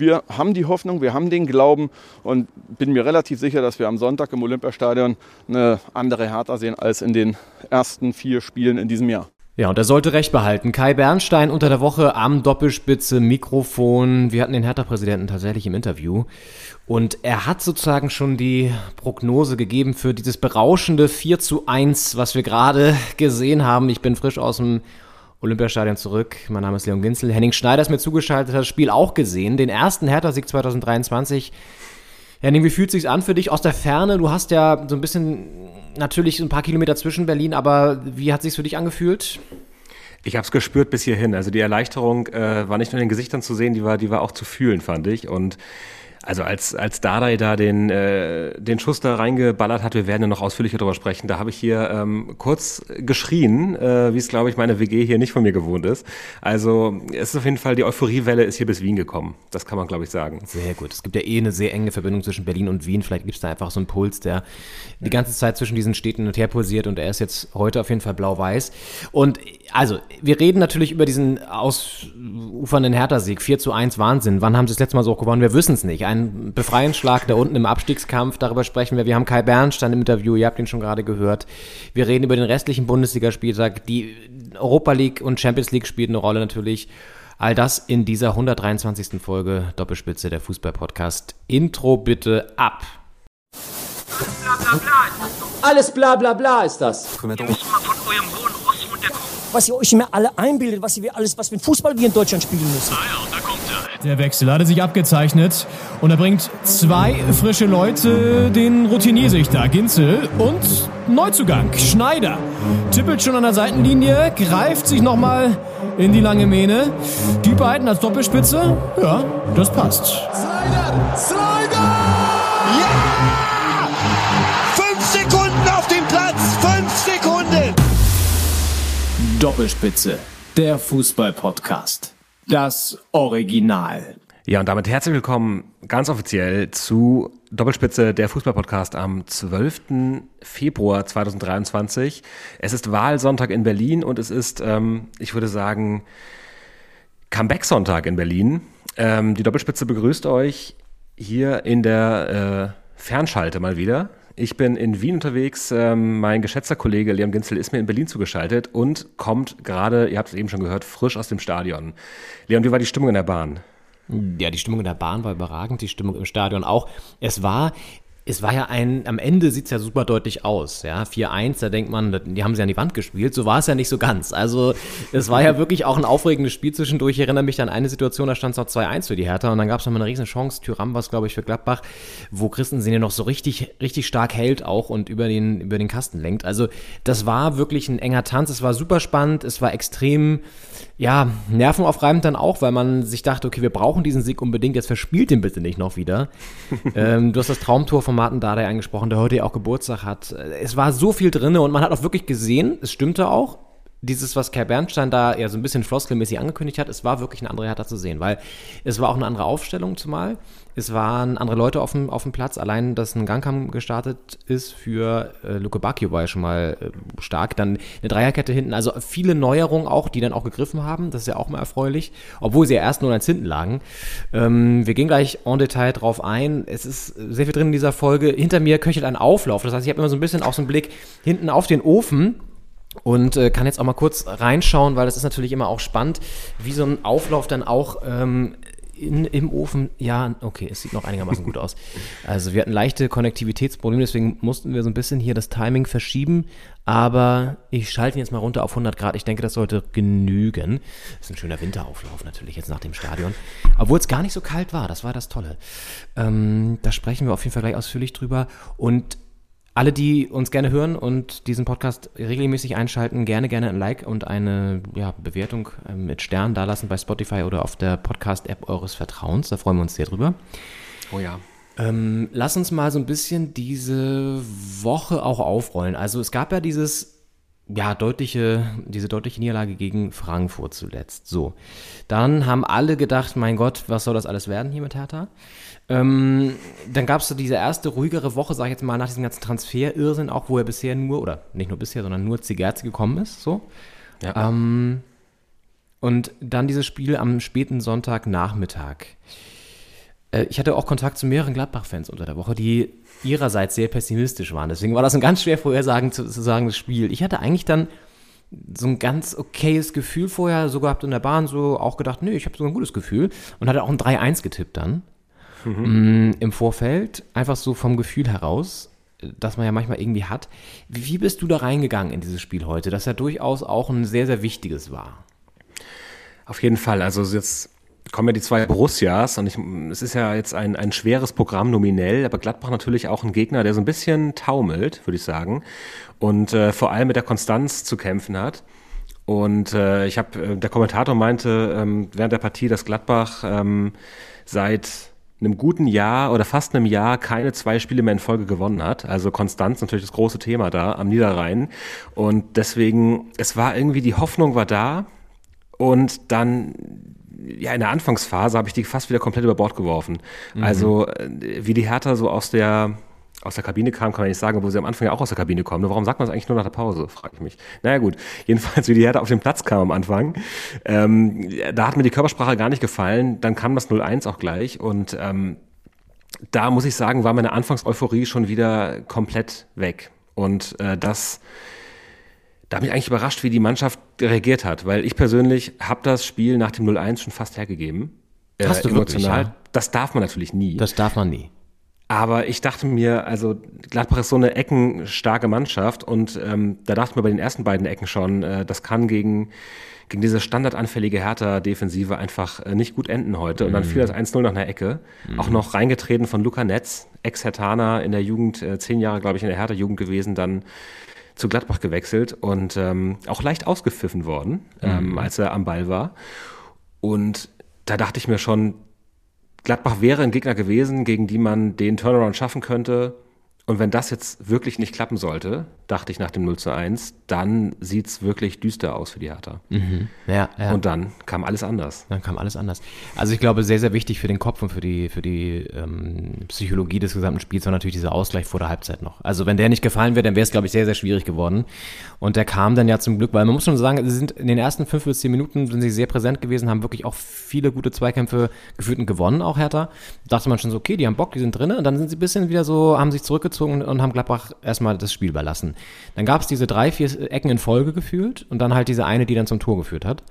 wir haben die Hoffnung, wir haben den Glauben und bin mir relativ sicher, dass wir am Sonntag im Olympiastadion eine andere Hertha sehen als in den ersten vier Spielen in diesem Jahr. Ja, und er sollte recht behalten. Kai Bernstein unter der Woche am Doppelspitze Mikrofon. Wir hatten den Hertha-Präsidenten tatsächlich im Interview. Und er hat sozusagen schon die Prognose gegeben für dieses berauschende 4 zu 1, was wir gerade gesehen haben. Ich bin frisch aus dem Olympiastadion zurück. Mein Name ist Leon Ginzel. Henning Schneider ist mir zugeschaltet, hat das Spiel auch gesehen. Den ersten Hertha-Sieg 2023. Henning, wie fühlt es sich an für dich aus der Ferne? Du hast ja so ein bisschen natürlich ein paar Kilometer zwischen Berlin, aber wie hat es sich für dich angefühlt? Ich habe es gespürt bis hierhin. Also die Erleichterung äh, war nicht nur in den Gesichtern zu sehen, die war, die war auch zu fühlen, fand ich. Und also als, als Dardai da den, äh, den Schuss da reingeballert hat, wir werden ja noch ausführlicher darüber sprechen, da habe ich hier ähm, kurz geschrien, äh, wie es, glaube ich, meine WG hier nicht von mir gewohnt ist. Also es ist auf jeden Fall, die Euphoriewelle ist hier bis Wien gekommen. Das kann man, glaube ich, sagen. Sehr gut. Es gibt ja eh eine sehr enge Verbindung zwischen Berlin und Wien. Vielleicht gibt es da einfach so einen Puls, der die ganze Zeit zwischen diesen Städten und her pulsiert und er ist jetzt heute auf jeden Fall blau-weiß. Und also, wir reden natürlich über diesen ausufernden Hertha-Sieg. 4 zu 1 Wahnsinn. Wann haben sie das letzte Mal so gewonnen? Wir wissen es nicht ein Befreiungsschlag da unten im Abstiegskampf. Darüber sprechen wir. Wir haben Kai Bernstein im Interview, ihr habt ihn schon gerade gehört. Wir reden über den restlichen Bundesligaspieltag. Die Europa League und Champions League spielen eine Rolle natürlich. All das in dieser 123. Folge Doppelspitze der Fußball-Podcast. Intro bitte ab. Alles bla bla bla ist das. Ihr müsst mal von eurem. Was ihr euch immer alle einbildet, was ihr alles, was mit Fußball wir in Deutschland spielen müssen. Ah ja, und da kommt der Wechsel hatte sich abgezeichnet und er bringt zwei frische Leute, den Routinier-Sichter Ginzel und Neuzugang Schneider. Tippelt schon an der Seitenlinie, greift sich nochmal in die lange Mähne. Die beiden als Doppelspitze, ja, das passt. Slider! Slider! Doppelspitze, der Fußball-Podcast. Das Original. Ja, und damit herzlich willkommen ganz offiziell zu Doppelspitze der Fußballpodcast am 12. Februar 2023. Es ist Wahlsonntag in Berlin und es ist, ähm, ich würde sagen, Comeback-Sonntag in Berlin. Ähm, die Doppelspitze begrüßt euch hier in der äh, Fernschalte mal wieder. Ich bin in Wien unterwegs. Ähm, mein geschätzter Kollege Leon Ginzel ist mir in Berlin zugeschaltet und kommt gerade, ihr habt es eben schon gehört, frisch aus dem Stadion. Leon, wie war die Stimmung in der Bahn? Ja, die Stimmung in der Bahn war überragend, die Stimmung im Stadion auch. Es war es war ja ein, am Ende sieht es ja super deutlich aus, ja, 4-1, da denkt man, die haben sie an die Wand gespielt, so war es ja nicht so ganz. Also es war ja wirklich auch ein aufregendes Spiel zwischendurch. Ich erinnere mich an eine Situation, da stand es noch 2-1 für die Hertha und dann gab es nochmal eine riesen Chance, Tyram war es, glaube ich, für Gladbach, wo Christensen ja noch so richtig, richtig stark hält auch und über den, über den Kasten lenkt. Also das war wirklich ein enger Tanz, es war super spannend, es war extrem, ja, nervenaufreibend dann auch, weil man sich dachte, okay, wir brauchen diesen Sieg unbedingt, jetzt verspielt den bitte nicht noch wieder. ähm, du hast das Traumtor von Martin Dardai angesprochen, der heute ja auch Geburtstag hat. Es war so viel drin und man hat auch wirklich gesehen, es stimmte auch, dieses, was Kai Bernstein da ja so ein bisschen floskelmäßig angekündigt hat, es war wirklich eine andere Hertha zu sehen, weil es war auch eine andere Aufstellung zumal. Es waren andere Leute auf dem, auf dem Platz. Allein, dass ein Gangkamm gestartet ist für äh, Luke Bacchio war ja schon mal äh, stark. Dann eine Dreierkette hinten. Also viele Neuerungen auch, die dann auch gegriffen haben. Das ist ja auch mal erfreulich. Obwohl sie ja erst nur eins hinten lagen. Ähm, wir gehen gleich en Detail drauf ein. Es ist sehr viel drin in dieser Folge. Hinter mir köchelt ein Auflauf. Das heißt, ich habe immer so ein bisschen auch so einen Blick hinten auf den Ofen und äh, kann jetzt auch mal kurz reinschauen, weil das ist natürlich immer auch spannend, wie so ein Auflauf dann auch ähm, in, im Ofen. Ja, okay, es sieht noch einigermaßen gut aus. Also wir hatten leichte Konnektivitätsprobleme, deswegen mussten wir so ein bisschen hier das Timing verschieben. Aber ich schalte ihn jetzt mal runter auf 100 Grad. Ich denke, das sollte genügen. Ist ein schöner Winterauflauf natürlich jetzt nach dem Stadion. Obwohl es gar nicht so kalt war, das war das Tolle. Ähm, da sprechen wir auf jeden Fall gleich ausführlich drüber. Und alle, die uns gerne hören und diesen Podcast regelmäßig einschalten, gerne, gerne ein Like und eine ja, Bewertung äh, mit Sternen dalassen bei Spotify oder auf der Podcast-App eures Vertrauens. Da freuen wir uns sehr drüber. Oh ja. Ähm, lass uns mal so ein bisschen diese Woche auch aufrollen. Also es gab ja dieses ja, deutliche, diese deutliche Niederlage gegen Frankfurt zuletzt. So. Dann haben alle gedacht, mein Gott, was soll das alles werden hier mit Hertha? Ähm, dann gab es so diese erste ruhigere Woche, sag ich jetzt mal, nach diesem ganzen Transfer-Irrsinn, auch wo er bisher nur, oder nicht nur bisher, sondern nur Zigerzi gekommen ist, so. Ja. Ähm, und dann dieses Spiel am späten Sonntagnachmittag. Äh, ich hatte auch Kontakt zu mehreren Gladbach-Fans unter der Woche, die ihrerseits sehr pessimistisch waren. Deswegen war das ein ganz schwer vorhersagen zu, zu sagen, das Spiel. Ich hatte eigentlich dann so ein ganz okayes Gefühl vorher, so gehabt in der Bahn, so auch gedacht, nee, ich habe so ein gutes Gefühl und hatte auch ein 3-1 getippt dann mhm. im Vorfeld, einfach so vom Gefühl heraus, das man ja manchmal irgendwie hat. Wie bist du da reingegangen in dieses Spiel heute, das ja durchaus auch ein sehr, sehr wichtiges war? Auf jeden Fall, also jetzt kommen ja die zwei Borussias und ich, es ist ja jetzt ein, ein schweres Programm nominell, aber Gladbach natürlich auch ein Gegner, der so ein bisschen taumelt, würde ich sagen, und äh, vor allem mit der Konstanz zu kämpfen hat. Und äh, ich habe, äh, der Kommentator meinte ähm, während der Partie, dass Gladbach ähm, seit einem guten Jahr oder fast einem Jahr keine zwei Spiele mehr in Folge gewonnen hat. Also Konstanz natürlich das große Thema da am Niederrhein. Und deswegen, es war irgendwie, die Hoffnung war da. Und dann ja, in der Anfangsphase habe ich die fast wieder komplett über Bord geworfen. Mhm. Also, äh, wie die Hertha so aus der, aus der Kabine kam, kann man nicht sagen, wo sie am Anfang ja auch aus der Kabine kommen. Warum sagt man es eigentlich nur nach der Pause, frage ich mich. Naja gut, jedenfalls wie die Hertha auf den Platz kam am Anfang, ähm, da hat mir die Körpersprache gar nicht gefallen. Dann kam das 0-1 auch gleich und ähm, da muss ich sagen, war meine Anfangseuphorie schon wieder komplett weg. Und äh, das da habe ich eigentlich überrascht, wie die Mannschaft reagiert hat, weil ich persönlich habe das Spiel nach dem 0-1 schon fast hergegeben. Äh, Hast du emotional. Wirklich, ja? Das darf man natürlich nie. Das darf man nie. Aber ich dachte mir, also Gladbach ist so eine eckenstarke Mannschaft und ähm, da dachte mir bei den ersten beiden Ecken schon, äh, das kann gegen, gegen diese standardanfällige Hertha-Defensive einfach äh, nicht gut enden heute. Und dann fiel das 1-0 nach einer Ecke. Mhm. Auch noch reingetreten von Luca Netz, Ex-Hertaner in der Jugend, äh, zehn Jahre, glaube ich, in der Hertha-Jugend gewesen, dann zu Gladbach gewechselt und ähm, auch leicht ausgepfiffen worden, ähm, mhm. als er am Ball war. Und da dachte ich mir schon, Gladbach wäre ein Gegner gewesen, gegen die man den Turnaround schaffen könnte. Und wenn das jetzt wirklich nicht klappen sollte, dachte ich nach dem 0 zu 1, dann sieht es wirklich düster aus für die Hertha. Mhm. Ja, ja. Und dann kam alles anders. Dann kam alles anders. Also ich glaube, sehr, sehr wichtig für den Kopf und für die, für die ähm, Psychologie des gesamten Spiels war natürlich dieser Ausgleich vor der Halbzeit noch. Also wenn der nicht gefallen wäre, dann wäre es, glaube ich, sehr, sehr schwierig geworden. Und der kam dann ja zum Glück, weil man muss schon sagen, sie sind in den ersten fünf bis zehn Minuten sind sie sehr präsent gewesen, haben wirklich auch viele gute Zweikämpfe geführt und gewonnen, auch Hertha. Da dachte man schon so, okay, die haben Bock, die sind drin. Und dann sind sie ein bisschen wieder so, haben sich zurückgezogen und haben Gladbach erstmal das Spiel überlassen. Dann gab es diese drei, vier Ecken in Folge gefühlt und dann halt diese eine, die dann zum Tor geführt hat.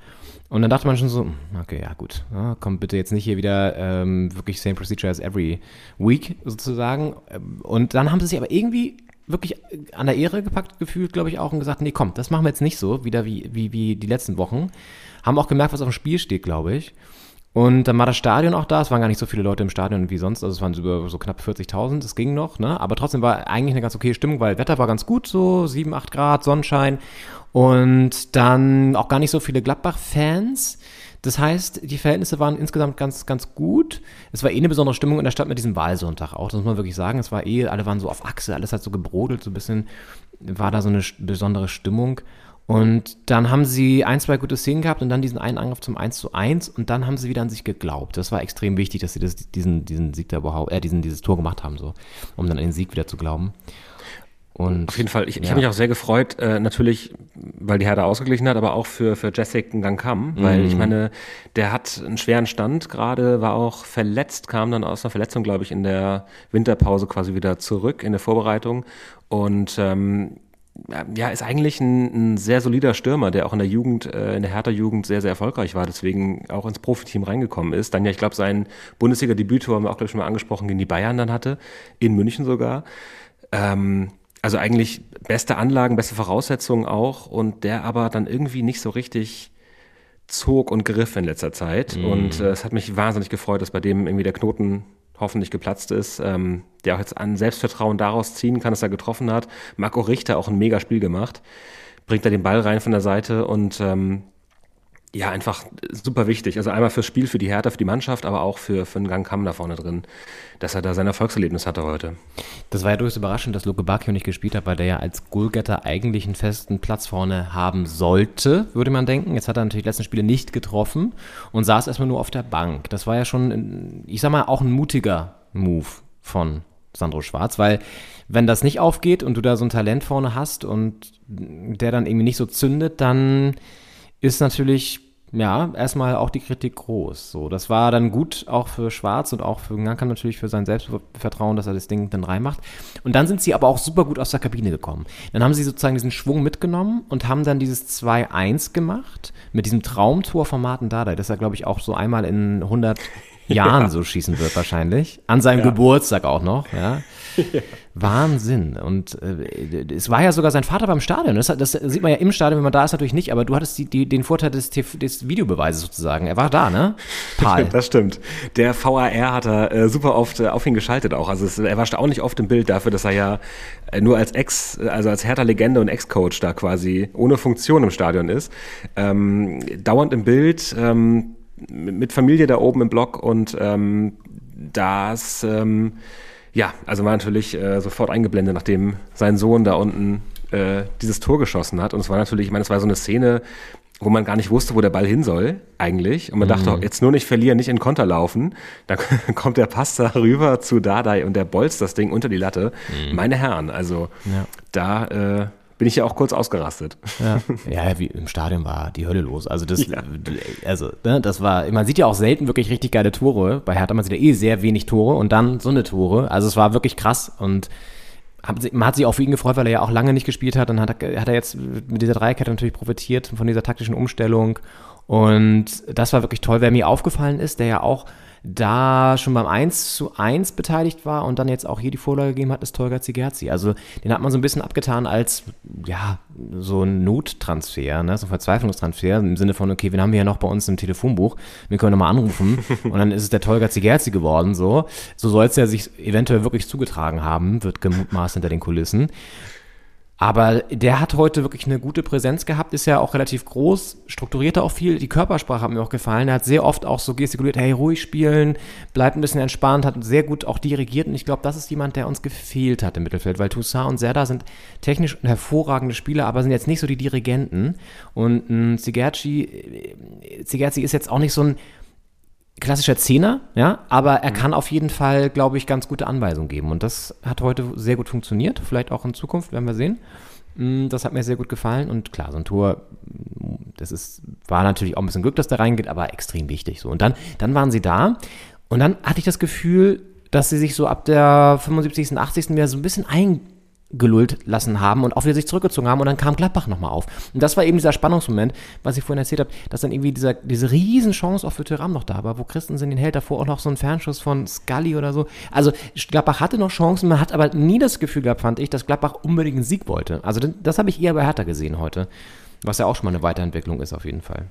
Und dann dachte man schon so, hm, okay, ja gut, ja, komm bitte jetzt nicht hier wieder ähm, wirklich same procedure as every week sozusagen. Und dann haben sie sich aber irgendwie wirklich an der Ehre gepackt gefühlt, glaube ich auch, und gesagt, nee, komm, das machen wir jetzt nicht so, wieder wie, wie, wie die letzten Wochen. Haben auch gemerkt, was auf dem Spiel steht, glaube ich. Und dann war das Stadion auch da. Es waren gar nicht so viele Leute im Stadion wie sonst. Also es waren über so knapp 40.000. Es ging noch, ne? Aber trotzdem war eigentlich eine ganz okay Stimmung, weil Wetter war ganz gut, so 7, 8 Grad, Sonnenschein. Und dann auch gar nicht so viele Gladbach-Fans. Das heißt, die Verhältnisse waren insgesamt ganz, ganz gut. Es war eh eine besondere Stimmung in der Stadt mit diesem Wahlsonntag auch. Das muss man wirklich sagen. Es war eh, alle waren so auf Achse, alles hat so gebrodelt, so ein bisschen war da so eine besondere Stimmung. Und dann haben sie ein, zwei gute Szenen gehabt und dann diesen einen Angriff zum 1 zu 1 und dann haben sie wieder an sich geglaubt. Das war extrem wichtig, dass sie das, diesen, diesen Sieg da überhaupt, äh, diesen, dieses Tor gemacht haben, so, um dann an den Sieg wieder zu glauben. Und, Auf jeden Fall, ich, ja. ich habe mich auch sehr gefreut, äh, natürlich, weil die Hertha ausgeglichen hat, aber auch für, für Jessic Ngankam, mhm. weil ich meine, der hat einen schweren Stand gerade, war auch verletzt, kam dann aus einer Verletzung, glaube ich, in der Winterpause quasi wieder zurück in der Vorbereitung und ähm, ja, ist eigentlich ein, ein, sehr solider Stürmer, der auch in der Jugend, äh, in der Hertha-Jugend sehr, sehr erfolgreich war, deswegen auch ins Profiteam reingekommen ist. Dann ja, ich glaube, sein Bundesliga-Debüt haben wir auch, glaube ich, schon mal angesprochen, gegen die Bayern dann hatte, in München sogar. Ähm, also eigentlich beste Anlagen, beste Voraussetzungen auch und der aber dann irgendwie nicht so richtig zog und griff in letzter Zeit. Mm. Und äh, es hat mich wahnsinnig gefreut, dass bei dem irgendwie der Knoten hoffentlich geplatzt ist, ähm, der auch jetzt an Selbstvertrauen daraus ziehen kann, dass er getroffen hat. Marco Richter auch ein mega Spiel gemacht, bringt da den Ball rein von der Seite und ähm, ja, einfach super wichtig. Also einmal fürs Spiel, für die Hertha, für die Mannschaft, aber auch für, für einen Gang Kamm da vorne drin, dass er da sein Erfolgserlebnis hatte heute. Das war ja durchaus überraschend, dass Luke Bacchio nicht gespielt hat, weil der ja als Goalgetter eigentlich einen festen Platz vorne haben sollte, würde man denken. Jetzt hat er natürlich die letzten Spiele nicht getroffen und saß erstmal nur auf der Bank. Das war ja schon, ich sag mal, auch ein mutiger Move von Sandro Schwarz, weil wenn das nicht aufgeht und du da so ein Talent vorne hast und der dann irgendwie nicht so zündet, dann ist natürlich ja, erstmal auch die Kritik groß. So, das war dann gut auch für Schwarz und auch für Ngankam natürlich für sein Selbstvertrauen, dass er das Ding dann reinmacht. Und dann sind sie aber auch super gut aus der Kabine gekommen. Dann haben sie sozusagen diesen Schwung mitgenommen und haben dann dieses 2-1 gemacht mit diesem Traumtor von Martin Dardai, das er, glaube ich, auch so einmal in 100 Jahren ja. so schießen wird wahrscheinlich. An seinem ja. Geburtstag auch noch, ja. ja. Wahnsinn. Und äh, es war ja sogar sein Vater beim Stadion. Das, das, sieht man ja im Stadion, wenn man da ist, natürlich nicht, aber du hattest die, die, den Vorteil des, des Videobeweises sozusagen. Er war da, ne? Paul. das stimmt. Der VAR hat er äh, super oft äh, auf ihn geschaltet auch. Also es, er war auch nicht oft im Bild dafür, dass er ja äh, nur als Ex, also als härter Legende und Ex-Coach da quasi ohne Funktion im Stadion ist. Ähm, dauernd im Bild. Ähm, mit Familie da oben im Block und ähm, das, ähm, ja, also war natürlich äh, sofort eingeblendet, nachdem sein Sohn da unten äh, dieses Tor geschossen hat. Und es war natürlich, ich meine, es war so eine Szene, wo man gar nicht wusste, wo der Ball hin soll, eigentlich. Und man mhm. dachte, jetzt nur nicht verlieren, nicht in Konter laufen. Dann kommt der Pass da rüber zu Dardai und der bolzt das Ding unter die Latte. Mhm. Meine Herren, also ja. da äh, bin ich ja auch kurz ausgerastet. Ja, ja wie im Stadion war die Hölle los. Also das, ja. also, ne, das war, man sieht ja auch selten wirklich richtig geile Tore. Bei Hertha man sieht ja eh sehr wenig Tore und dann so eine Tore. Also es war wirklich krass und man hat sich auch für ihn gefreut, weil er ja auch lange nicht gespielt hat. Dann hat er, hat er jetzt mit dieser Dreierkette natürlich profitiert von dieser taktischen Umstellung. Und das war wirklich toll. Wer mir aufgefallen ist, der ja auch da schon beim 1 zu 1 beteiligt war und dann jetzt auch hier die Vorlage gegeben hat, ist Tolga Zigerzi. Also den hat man so ein bisschen abgetan als, ja, so ein Nottransfer, ne? so ein Verzweiflungstransfer im Sinne von, okay, wen haben wir ja noch bei uns im Telefonbuch? Wir können nochmal anrufen und dann ist es der Tolga Zigerzi geworden, so. So soll es ja sich eventuell wirklich zugetragen haben, wird gemutmaßt hinter den Kulissen. Aber der hat heute wirklich eine gute Präsenz gehabt, ist ja auch relativ groß, strukturierte auch viel. Die Körpersprache hat mir auch gefallen. Er hat sehr oft auch so gestikuliert, hey, ruhig spielen, bleibt ein bisschen entspannt, hat sehr gut auch dirigiert. Und ich glaube, das ist jemand, der uns gefehlt hat im Mittelfeld, weil Toussaint und Serda sind technisch hervorragende Spieler, aber sind jetzt nicht so die Dirigenten. Und Zigerci, äh, Zigerci ist jetzt auch nicht so ein klassischer Zehner, ja, aber er mhm. kann auf jeden Fall, glaube ich, ganz gute Anweisungen geben. Und das hat heute sehr gut funktioniert. Vielleicht auch in Zukunft, werden wir sehen. Mm, das hat mir sehr gut gefallen. Und klar, so ein Tor, das ist, war natürlich auch ein bisschen Glück, dass der reingeht, aber extrem wichtig. So. Und dann, dann waren sie da. Und dann hatte ich das Gefühl, dass sie sich so ab der 75., 80. wieder so ein bisschen ein gelullt lassen haben und auch wieder sich zurückgezogen haben und dann kam Gladbach nochmal auf. Und das war eben dieser Spannungsmoment, was ich vorhin erzählt habe, dass dann irgendwie dieser, diese Riesenchance auch für Thuram noch da war, wo Christensen den hält, davor auch noch so ein Fernschuss von Scully oder so. Also Gladbach hatte noch Chancen, man hat aber nie das Gefühl gehabt, fand ich, dass Gladbach unbedingt einen Sieg wollte. Also das, das habe ich eher bei Hertha gesehen heute, was ja auch schon mal eine Weiterentwicklung ist auf jeden Fall.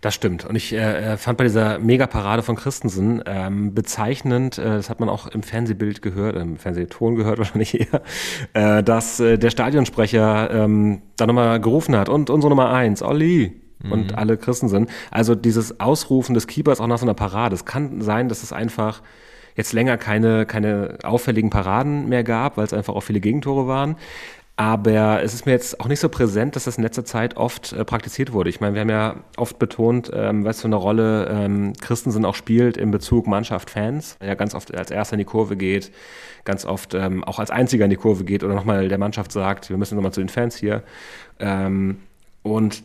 Das stimmt. Und ich äh, fand bei dieser Megaparade von Christensen ähm, bezeichnend, äh, das hat man auch im Fernsehbild gehört, im Fernsehton gehört wahrscheinlich eher, äh, dass äh, der Stadionsprecher ähm, da nochmal gerufen hat und unsere Nummer eins, Olli. Und mhm. alle Christensen. Also dieses Ausrufen des Keepers auch nach so einer Parade. Es kann sein, dass es einfach jetzt länger keine, keine auffälligen Paraden mehr gab, weil es einfach auch viele Gegentore waren. Aber es ist mir jetzt auch nicht so präsent, dass das in letzter Zeit oft äh, praktiziert wurde. Ich meine, wir haben ja oft betont, ähm, was für eine Rolle ähm, Christensen auch spielt in Bezug Mannschaft, Fans. Er ja ganz oft als Erster in die Kurve geht, ganz oft ähm, auch als Einziger in die Kurve geht oder nochmal der Mannschaft sagt, wir müssen nochmal zu den Fans hier. Ähm, und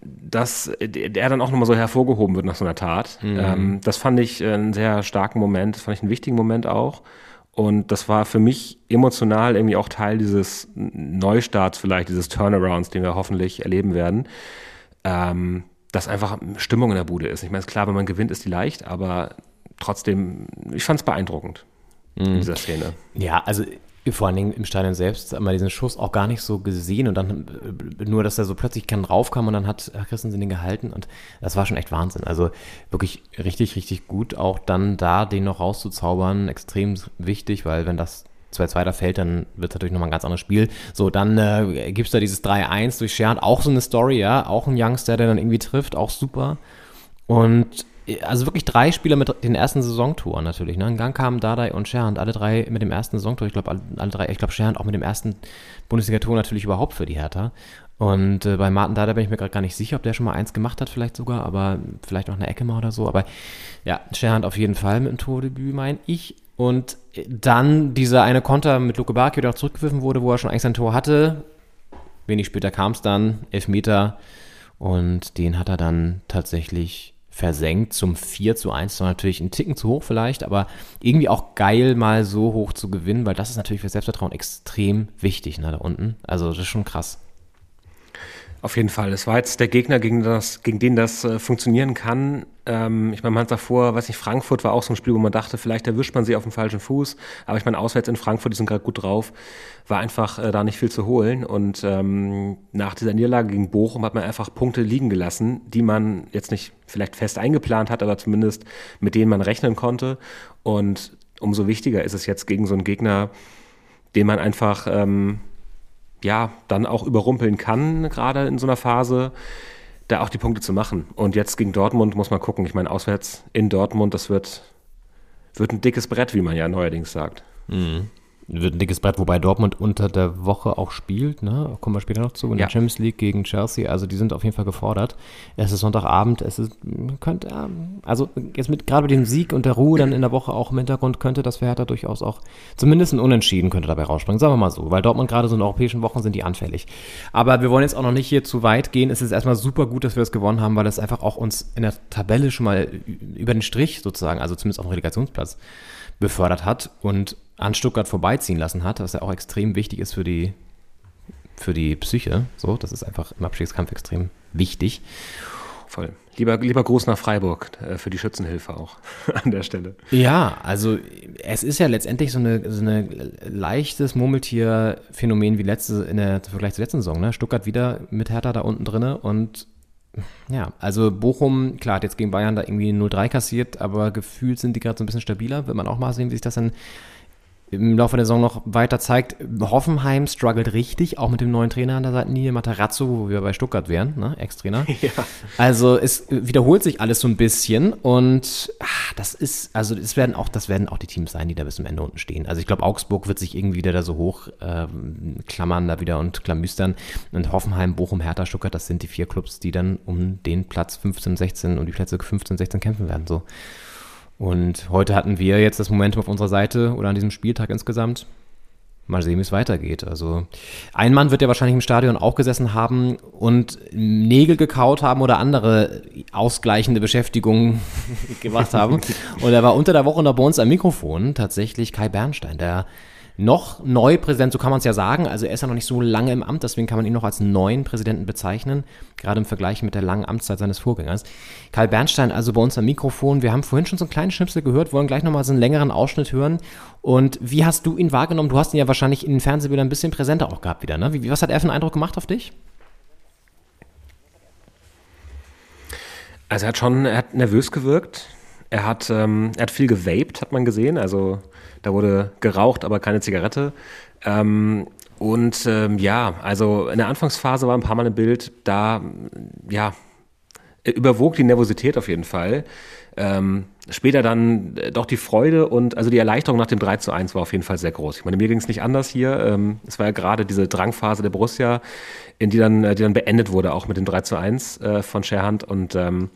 dass er dann auch nochmal so hervorgehoben wird nach so einer Tat. Mhm. Ähm, das fand ich einen sehr starken Moment, das fand ich einen wichtigen Moment auch. Und das war für mich emotional irgendwie auch Teil dieses Neustarts vielleicht, dieses Turnarounds, den wir hoffentlich erleben werden. Ähm, dass einfach Stimmung in der Bude ist. Ich meine, es ist klar, wenn man gewinnt, ist die leicht, aber trotzdem, ich fand es beeindruckend in mhm. dieser Szene. Ja, also vor allen Dingen im Stadion selbst man diesen Schuss auch gar nicht so gesehen und dann äh, nur, dass er so plötzlich kein raufkam und dann hat Christensen den gehalten und das war schon echt Wahnsinn. Also wirklich richtig, richtig gut, auch dann da den noch rauszuzaubern, extrem wichtig, weil wenn das 2-2 da fällt, dann wird es natürlich nochmal ein ganz anderes Spiel. So, dann äh, gibt es da dieses 3-1 durch Schernd, auch so eine Story, ja, auch ein Youngster, der dann irgendwie trifft, auch super. Und also wirklich drei Spieler mit den ersten Saisontoren natürlich. Ne? In Gang kamen Dardai und Scherhand, alle drei mit dem ersten Saisontor. Ich glaube, alle, alle, drei, ich glaube, Scherhand auch mit dem ersten Bundesliga-Tor natürlich überhaupt für die Hertha. Und äh, bei Martin Dardai bin ich mir gerade gar nicht sicher, ob der schon mal eins gemacht hat, vielleicht sogar, aber vielleicht noch eine Ecke mal oder so. Aber ja, Scherhand auf jeden Fall mit dem Tordebüt, meine ich. Und dann dieser eine Konter mit Luke Bakio, der auch zurückgewiffen wurde, wo er schon eigentlich sein Tor hatte. Wenig später kam es dann, Elfmeter. Und den hat er dann tatsächlich versenkt zum 4 zu 1. Das war natürlich ein Ticken zu hoch vielleicht, aber irgendwie auch geil, mal so hoch zu gewinnen, weil das ist natürlich für Selbstvertrauen extrem wichtig, ne, da unten. Also das ist schon krass. Auf jeden Fall. Es war jetzt der Gegner, gegen, das, gegen den das äh, funktionieren kann. Ähm, ich meine, man hat davor, weiß nicht, Frankfurt war auch so ein Spiel, wo man dachte, vielleicht erwischt man sie auf dem falschen Fuß. Aber ich meine, auswärts in Frankfurt, die sind gerade gut drauf, war einfach äh, da nicht viel zu holen. Und ähm, nach dieser Niederlage gegen Bochum hat man einfach Punkte liegen gelassen, die man jetzt nicht vielleicht fest eingeplant hat, aber zumindest mit denen man rechnen konnte. Und umso wichtiger ist es jetzt gegen so einen Gegner, den man einfach ähm, ja, dann auch überrumpeln kann, gerade in so einer Phase, da auch die Punkte zu machen. Und jetzt gegen Dortmund muss man gucken. Ich meine, auswärts in Dortmund, das wird, wird ein dickes Brett, wie man ja neuerdings sagt. Mhm wird ein dickes Brett, wobei Dortmund unter der Woche auch spielt, ne? Kommen wir später noch zu. In ja. der Champions League gegen Chelsea. Also die sind auf jeden Fall gefordert. Es ist Sonntagabend, es ist, könnte, also jetzt mit gerade mit dem Sieg und der Ruhe dann in der Woche auch im Hintergrund könnte das für Hertha durchaus auch zumindest ein Unentschieden könnte dabei rausspringen. Sagen wir mal so, weil Dortmund gerade so in europäischen Wochen sind die anfällig. Aber wir wollen jetzt auch noch nicht hier zu weit gehen. Es ist erstmal super gut, dass wir das gewonnen haben, weil es einfach auch uns in der Tabelle schon mal über den Strich sozusagen, also zumindest auf dem Relegationsplatz befördert hat und an Stuttgart vorbeiziehen lassen hat, was ja auch extrem wichtig ist für die, für die Psyche. So, das ist einfach im Abstiegskampf extrem wichtig. Voll. Lieber, lieber Gruß nach Freiburg äh, für die Schützenhilfe auch an der Stelle. Ja, also es ist ja letztendlich so eine, so eine leichtes Murmeltier-Phänomen wie letzte, in der Vergleich zur letzten Saison. Ne? Stuttgart wieder mit Hertha da unten drin und ja, also Bochum, klar, hat jetzt gegen Bayern da irgendwie 0-3 kassiert, aber gefühlt sind die gerade so ein bisschen stabiler. Wird man auch mal sehen, wie sich das dann im Laufe der Saison noch weiter zeigt. Hoffenheim struggelt richtig, auch mit dem neuen Trainer an der Seitenlinie, Matarazzo, wo wir bei Stuttgart wären, ne? Ex-Trainer. Ja. Also es wiederholt sich alles so ein bisschen und ach, das ist, also es werden auch, das werden auch die Teams sein, die da bis zum Ende unten stehen. Also ich glaube, Augsburg wird sich irgendwie wieder da so hoch ähm, klammern da wieder und klamüstern. Und Hoffenheim, Bochum, Hertha, Stuttgart, das sind die vier Clubs, die dann um den Platz 15, 16 und die Plätze 15, 16 kämpfen werden. So. Und heute hatten wir jetzt das Momentum auf unserer Seite oder an diesem Spieltag insgesamt. Mal sehen, wie es weitergeht. Also ein Mann wird ja wahrscheinlich im Stadion auch gesessen haben und Nägel gekaut haben oder andere ausgleichende Beschäftigungen gemacht haben. und er war unter der Woche noch bei uns am Mikrofon tatsächlich Kai Bernstein, der noch neu Präsident, so kann man es ja sagen. Also er ist ja noch nicht so lange im Amt, deswegen kann man ihn noch als neuen Präsidenten bezeichnen, gerade im Vergleich mit der langen Amtszeit seines Vorgängers. Karl Bernstein, also bei uns am Mikrofon. Wir haben vorhin schon so einen kleinen Schnipsel gehört, wollen gleich nochmal so einen längeren Ausschnitt hören. Und wie hast du ihn wahrgenommen? Du hast ihn ja wahrscheinlich in den Fernsehbildern ein bisschen präsenter auch gehabt wieder, ne? Wie, was hat er für einen Eindruck gemacht auf dich? Also er hat schon, er hat nervös gewirkt. Er hat, ähm, er hat viel gewaped, hat man gesehen. Also da wurde geraucht, aber keine Zigarette. Ähm, und ähm, ja, also in der Anfangsphase war ein paar Mal ein Bild, da ja, überwog die Nervosität auf jeden Fall. Ähm, später dann äh, doch die Freude und also die Erleichterung nach dem 3 zu 1 war auf jeden Fall sehr groß. Ich meine, mir ging es nicht anders hier. Ähm, es war ja gerade diese Drangphase der Borussia, in die dann, äh, die dann beendet wurde, auch mit dem 3 zu 1 äh, von Scherhand. Und ähm,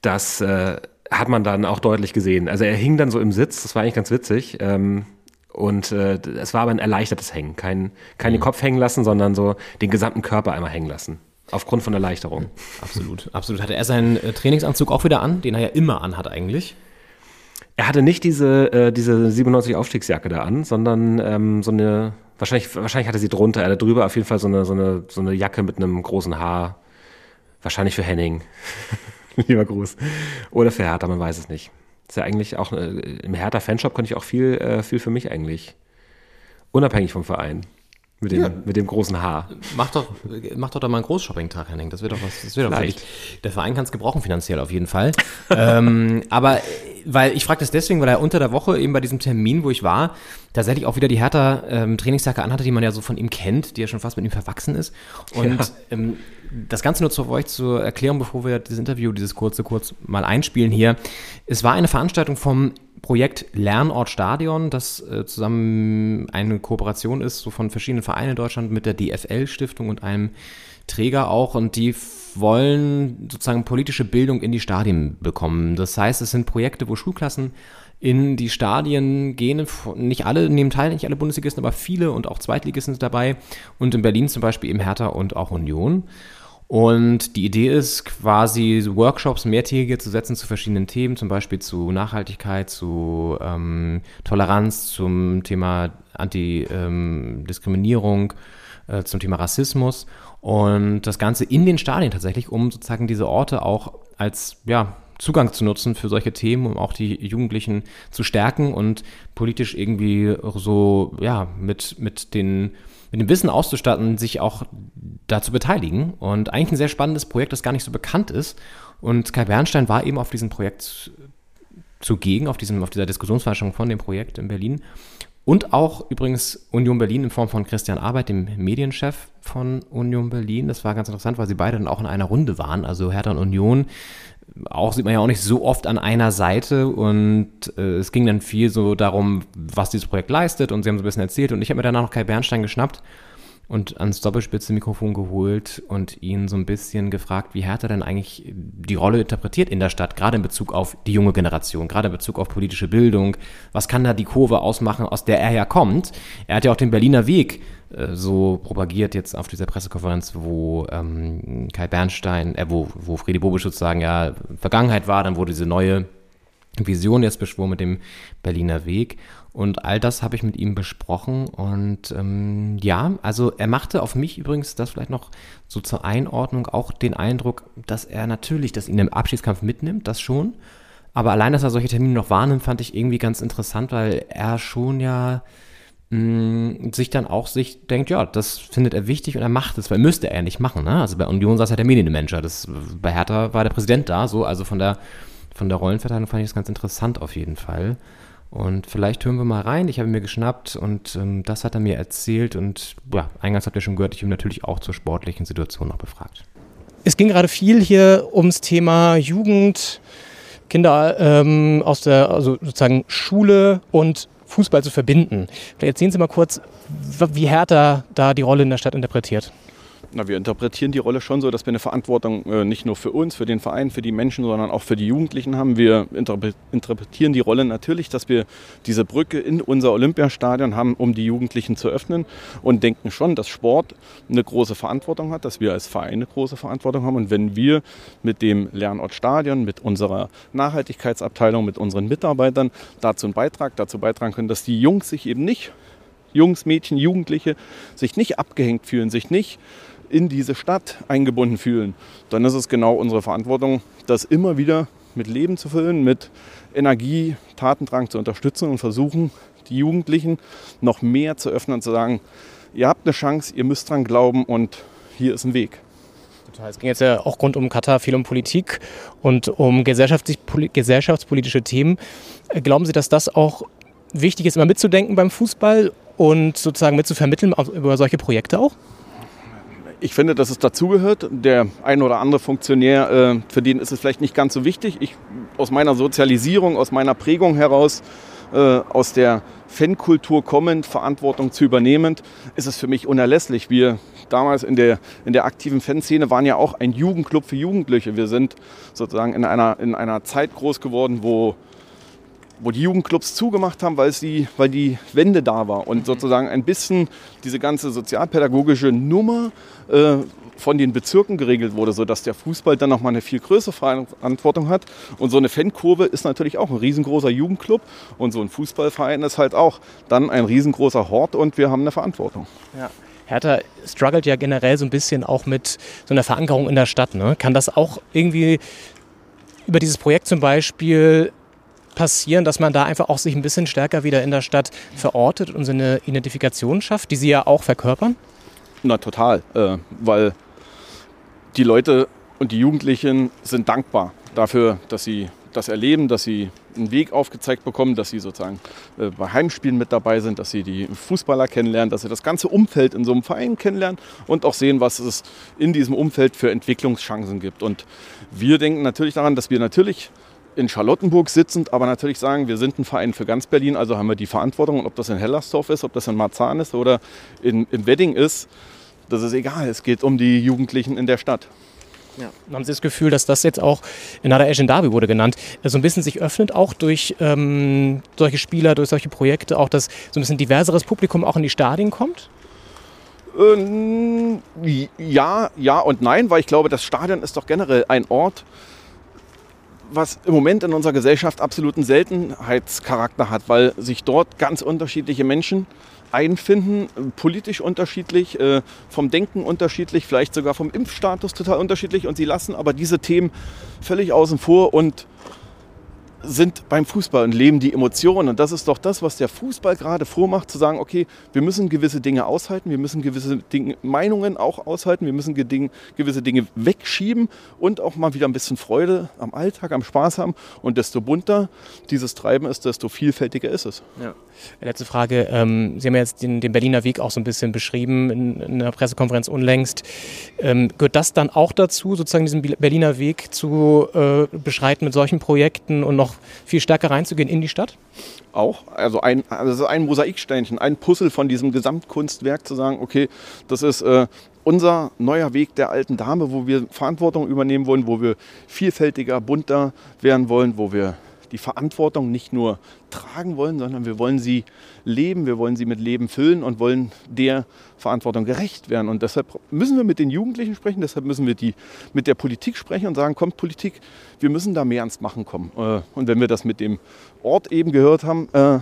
das äh, hat man dann auch deutlich gesehen. Also er hing dann so im Sitz, das war eigentlich ganz witzig. Ähm, und äh, es war aber ein erleichtertes Hängen. Kein, kein mhm. Kopf hängen lassen, sondern so den gesamten Körper einmal hängen lassen. Aufgrund von Erleichterung. Absolut, absolut. Hatte er seinen äh, Trainingsanzug auch wieder an, den er ja immer anhat eigentlich? Er hatte nicht diese, äh, diese 97 Aufstiegsjacke da an, sondern ähm, so eine, wahrscheinlich, wahrscheinlich hatte sie drunter, er hatte drüber auf jeden Fall so eine, so eine, so eine Jacke mit einem großen Haar. Wahrscheinlich für Henning. Lieber Gruß. Oder für Hertha, man weiß es nicht. Ist ja eigentlich auch, äh, im Hertha-Fanshop könnte ich auch viel, äh, viel für mich eigentlich. Unabhängig vom Verein. Mit dem, ja. mit dem großen Haar. Mach doch, mach doch da mal einen Großshopping-Tag, Henning. Das wird doch was, das wird doch vielleicht. Der Verein kann es gebrauchen finanziell auf jeden Fall. ähm, aber, weil ich frage das deswegen, weil er unter der Woche eben bei diesem Termin, wo ich war, tatsächlich auch wieder die Hertha ähm, Trainingsjacke anhatte, die man ja so von ihm kennt, die ja schon fast mit ihm verwachsen ist. Und ja. ähm, das Ganze nur zu euch zur Erklärung, bevor wir dieses Interview, dieses kurze kurz mal einspielen hier. Es war eine Veranstaltung vom Projekt Lernort Stadion, das äh, zusammen eine Kooperation ist, so von verschiedenen Vereinen in Deutschland mit der DFL-Stiftung und einem Träger auch. Und die wollen sozusagen politische Bildung in die Stadien bekommen. Das heißt, es sind Projekte, wo Schulklassen in die Stadien gehen. Nicht alle nehmen teil, nicht alle Bundesligisten, aber viele und auch Zweitligisten sind dabei. Und in Berlin zum Beispiel eben Hertha und auch Union. Und die Idee ist quasi Workshops mehrtägige zu setzen zu verschiedenen Themen, zum Beispiel zu Nachhaltigkeit, zu ähm, Toleranz, zum Thema Antidiskriminierung, ähm, äh, zum Thema Rassismus. Und das Ganze in den Stadien tatsächlich, um sozusagen diese Orte auch als ja, Zugang zu nutzen für solche Themen, um auch die Jugendlichen zu stärken und politisch irgendwie so ja mit mit den mit dem Wissen auszustatten, sich auch da zu beteiligen. Und eigentlich ein sehr spannendes Projekt, das gar nicht so bekannt ist. Und Kai Bernstein war eben auf diesem Projekt zugegen, auf, diesem, auf dieser Diskussionsveranstaltung von dem Projekt in Berlin. Und auch übrigens Union Berlin in Form von Christian Arbeit, dem Medienchef von Union Berlin. Das war ganz interessant, weil sie beide dann auch in einer Runde waren. Also Hertha und Union auch sieht man ja auch nicht so oft an einer Seite und äh, es ging dann viel so darum, was dieses Projekt leistet und sie haben so ein bisschen erzählt und ich habe mir danach noch Kai Bernstein geschnappt und ans Doppelspitze-Mikrofon geholt und ihn so ein bisschen gefragt, wie Hertha denn eigentlich die Rolle interpretiert in der Stadt, gerade in Bezug auf die junge Generation, gerade in Bezug auf politische Bildung. Was kann da die Kurve ausmachen, aus der er ja kommt? Er hat ja auch den Berliner Weg äh, so propagiert jetzt auf dieser Pressekonferenz, wo ähm, Kai Bernstein, äh, wo, wo Friedi Bobisch sozusagen ja Vergangenheit war, dann wurde diese neue Vision jetzt beschworen mit dem Berliner Weg. Und all das habe ich mit ihm besprochen. Und ähm, ja, also er machte auf mich übrigens das vielleicht noch so zur Einordnung auch den Eindruck, dass er natürlich das in dem Abschiedskampf mitnimmt, das schon. Aber allein, dass er solche Termine noch wahrnimmt, fand ich irgendwie ganz interessant, weil er schon ja mm, sich dann auch sich denkt, ja, das findet er wichtig und er macht es, weil müsste er nicht machen. Ne? Also bei Union saß ja der Medienmanager, das, bei Hertha war der Präsident da, so, also von der, von der Rollenverteilung fand ich das ganz interessant auf jeden Fall. Und vielleicht hören wir mal rein. Ich habe mir geschnappt und ähm, das hat er mir erzählt. Und ja, eingangs habt ihr schon gehört, ich habe natürlich auch zur sportlichen Situation noch befragt. Es ging gerade viel hier ums Thema Jugend, Kinder ähm, aus der, also sozusagen Schule und Fußball zu verbinden. Vielleicht erzählen Sie mal kurz, wie Hertha da die Rolle in der Stadt interpretiert. Na, wir interpretieren die Rolle schon so, dass wir eine Verantwortung äh, nicht nur für uns, für den Verein, für die Menschen, sondern auch für die Jugendlichen haben. Wir interpretieren die Rolle natürlich, dass wir diese Brücke in unser Olympiastadion haben, um die Jugendlichen zu öffnen und denken schon, dass Sport eine große Verantwortung hat, dass wir als Verein eine große Verantwortung haben. Und wenn wir mit dem Lernortstadion, mit unserer Nachhaltigkeitsabteilung, mit unseren Mitarbeitern dazu einen Beitrag dazu beitragen können, dass die Jungs sich eben nicht Jungs, Mädchen, Jugendliche sich nicht abgehängt fühlen, sich nicht in diese Stadt eingebunden fühlen, dann ist es genau unsere Verantwortung, das immer wieder mit Leben zu füllen, mit Energie, Tatendrang zu unterstützen und versuchen, die Jugendlichen noch mehr zu öffnen und zu sagen, ihr habt eine Chance, ihr müsst dran glauben und hier ist ein Weg. Es ging jetzt ja auch rund um Katar viel um Politik und um gesellschaftspolitische Themen. Glauben Sie, dass das auch wichtig ist, immer mitzudenken beim Fußball und sozusagen mitzuvermitteln über solche Projekte auch? Ich finde, dass es dazugehört. Der ein oder andere Funktionär, äh, für den ist es vielleicht nicht ganz so wichtig. Ich, aus meiner Sozialisierung, aus meiner Prägung heraus, äh, aus der Fankultur kommend, Verantwortung zu übernehmend, ist es für mich unerlässlich. Wir damals in der, in der aktiven Fanszene waren ja auch ein Jugendclub für Jugendliche. Wir sind sozusagen in einer, in einer Zeit groß geworden, wo wo die Jugendclubs zugemacht haben, weil, sie, weil die Wende da war und sozusagen ein bisschen diese ganze sozialpädagogische Nummer äh, von den Bezirken geregelt wurde, sodass der Fußball dann nochmal eine viel größere Verantwortung hat. Und so eine Fankurve ist natürlich auch ein riesengroßer Jugendclub und so ein Fußballverein ist halt auch dann ein riesengroßer Hort und wir haben eine Verantwortung. Ja. Hertha struggelt ja generell so ein bisschen auch mit so einer Verankerung in der Stadt. Ne? Kann das auch irgendwie über dieses Projekt zum Beispiel passieren, dass man da einfach auch sich ein bisschen stärker wieder in der Stadt verortet und so eine Identifikation schafft, die Sie ja auch verkörpern? Na total, äh, weil die Leute und die Jugendlichen sind dankbar dafür, dass sie das erleben, dass sie einen Weg aufgezeigt bekommen, dass sie sozusagen äh, bei Heimspielen mit dabei sind, dass sie die Fußballer kennenlernen, dass sie das ganze Umfeld in so einem Verein kennenlernen und auch sehen, was es in diesem Umfeld für Entwicklungschancen gibt. Und wir denken natürlich daran, dass wir natürlich in Charlottenburg sitzend, aber natürlich sagen, wir sind ein Verein für ganz Berlin, also haben wir die Verantwortung. Und ob das in Hellersdorf ist, ob das in Marzahn ist oder in, im Wedding ist, das ist egal. Es geht um die Jugendlichen in der Stadt. Ja. Haben Sie das Gefühl, dass das jetzt auch, Nada Ejendabi wurde genannt, so ein bisschen sich öffnet, auch durch ähm, solche Spieler, durch solche Projekte, auch dass so ein bisschen diverseres Publikum auch in die Stadien kommt? Ähm, ja, ja und nein, weil ich glaube, das Stadion ist doch generell ein Ort, was im Moment in unserer Gesellschaft absoluten Seltenheitscharakter hat, weil sich dort ganz unterschiedliche Menschen einfinden, politisch unterschiedlich, äh, vom Denken unterschiedlich, vielleicht sogar vom Impfstatus total unterschiedlich und sie lassen aber diese Themen völlig außen vor und sind beim Fußball und leben die Emotionen. Und das ist doch das, was der Fußball gerade vormacht, zu sagen, okay, wir müssen gewisse Dinge aushalten, wir müssen gewisse Dinge, Meinungen auch aushalten, wir müssen gewisse Dinge wegschieben und auch mal wieder ein bisschen Freude am Alltag, am Spaß haben. Und desto bunter dieses Treiben ist, desto vielfältiger ist es. Ja. Letzte Frage. Ähm, Sie haben ja jetzt den, den, Berliner Weg auch so ein bisschen beschrieben in, in einer Pressekonferenz unlängst. Ähm, gehört das dann auch dazu, sozusagen diesen Berliner Weg zu äh, beschreiten mit solchen Projekten und noch viel stärker reinzugehen in die Stadt? Auch, also ein, also ein Mosaiksteinchen, ein Puzzle von diesem Gesamtkunstwerk zu sagen, okay, das ist äh, unser neuer Weg der alten Dame, wo wir Verantwortung übernehmen wollen, wo wir vielfältiger, bunter werden wollen, wo wir die Verantwortung nicht nur tragen wollen, sondern wir wollen sie leben, wir wollen sie mit Leben füllen und wollen der Verantwortung gerecht werden. Und deshalb müssen wir mit den Jugendlichen sprechen, deshalb müssen wir die, mit der Politik sprechen und sagen, kommt Politik, wir müssen da mehr ans Machen kommen. Äh, und wenn wir das mit dem Ort eben gehört haben, äh,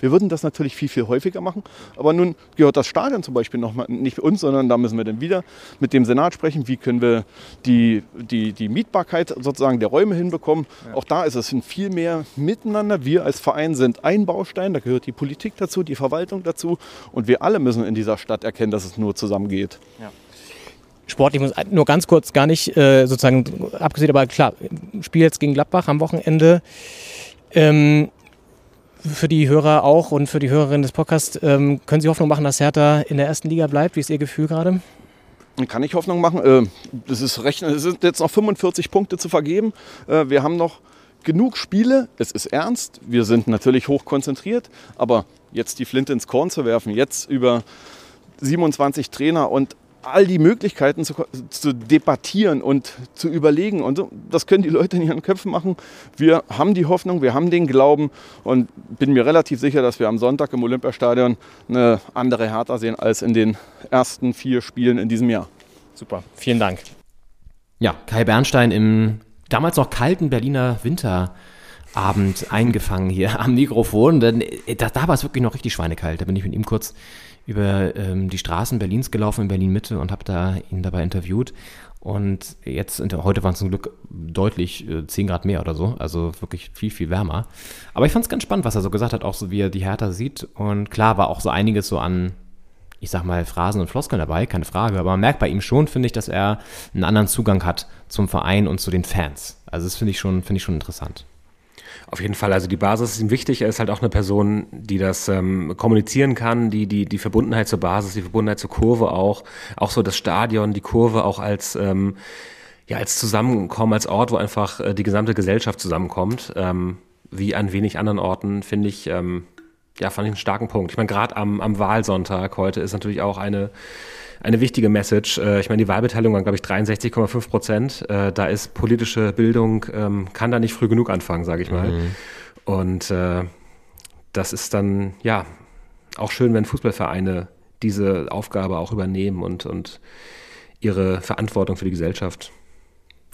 wir würden das natürlich viel, viel häufiger machen. Aber nun gehört das Stadion zum Beispiel noch mal, nicht uns, sondern da müssen wir dann wieder mit dem Senat sprechen, wie können wir die, die, die Mietbarkeit sozusagen der Räume hinbekommen. Ja. Auch da ist es ein viel mehr Miteinander. Wir als Verein sind ein Baustein, da gehört die Politik dazu, die Verwaltung dazu. Und wir alle müssen in dieser Stadt erkennen, dass es nur zusammen geht. Ja. Sportlich muss nur ganz kurz gar nicht äh, sozusagen abgesehen, aber klar, Spiel jetzt gegen Gladbach am Wochenende. Ähm, für die Hörer auch und für die Hörerinnen des Podcasts, ähm, können Sie Hoffnung machen, dass Hertha in der ersten Liga bleibt? Wie ist Ihr Gefühl gerade? Kann ich Hoffnung machen. Äh, das ist recht, es sind jetzt noch 45 Punkte zu vergeben. Äh, wir haben noch genug Spiele. Es ist ernst. Wir sind natürlich hoch konzentriert. Aber jetzt die Flinte ins Korn zu werfen, jetzt über 27 Trainer und all die Möglichkeiten zu, zu, debattieren und zu überlegen. Und so, das können die Leute in ihren Köpfen machen. Wir haben die Hoffnung, wir haben den Glauben und bin mir relativ sicher, dass wir am Sonntag im Olympiastadion eine andere Hertha sehen als in den ersten vier Spielen in diesem Jahr. Super, vielen Dank. Ja, Kai Bernstein im damals noch kalten Berliner Winterabend eingefangen hier am Mikrofon. Denn äh, da, da war es wirklich noch richtig schweinekalt. Da bin ich mit ihm kurz über ähm, die Straßen Berlins gelaufen, in Berlin Mitte und habe da ihn dabei interviewt. Und jetzt, heute waren es zum Glück deutlich äh, 10 Grad mehr oder so, also wirklich viel, viel wärmer. Aber ich fand es ganz spannend, was er so gesagt hat, auch so wie er die Hertha sieht. Und klar war auch so einiges so an, ich sag mal, Phrasen und Floskeln dabei, keine Frage. Aber man merkt bei ihm schon, finde ich, dass er einen anderen Zugang hat zum Verein und zu den Fans. Also das finde ich schon, finde ich schon interessant. Auf jeden Fall, also die Basis ist ihm wichtig. Er ist halt auch eine Person, die das ähm, kommunizieren kann, die, die die Verbundenheit zur Basis, die Verbundenheit zur Kurve auch, auch so das Stadion, die Kurve auch als ähm, ja als Zusammenkommen, als Ort, wo einfach äh, die gesamte Gesellschaft zusammenkommt. Ähm, wie an wenig anderen Orten finde ich ähm, ja fand ich einen starken Punkt. Ich meine gerade am, am Wahlsonntag heute ist natürlich auch eine eine wichtige Message. Äh, ich meine, die Wahlbeteiligung war, glaube ich, 63,5 Prozent. Äh, da ist politische Bildung, ähm, kann da nicht früh genug anfangen, sage ich mal. Mhm. Und äh, das ist dann, ja, auch schön, wenn Fußballvereine diese Aufgabe auch übernehmen und, und ihre Verantwortung für die Gesellschaft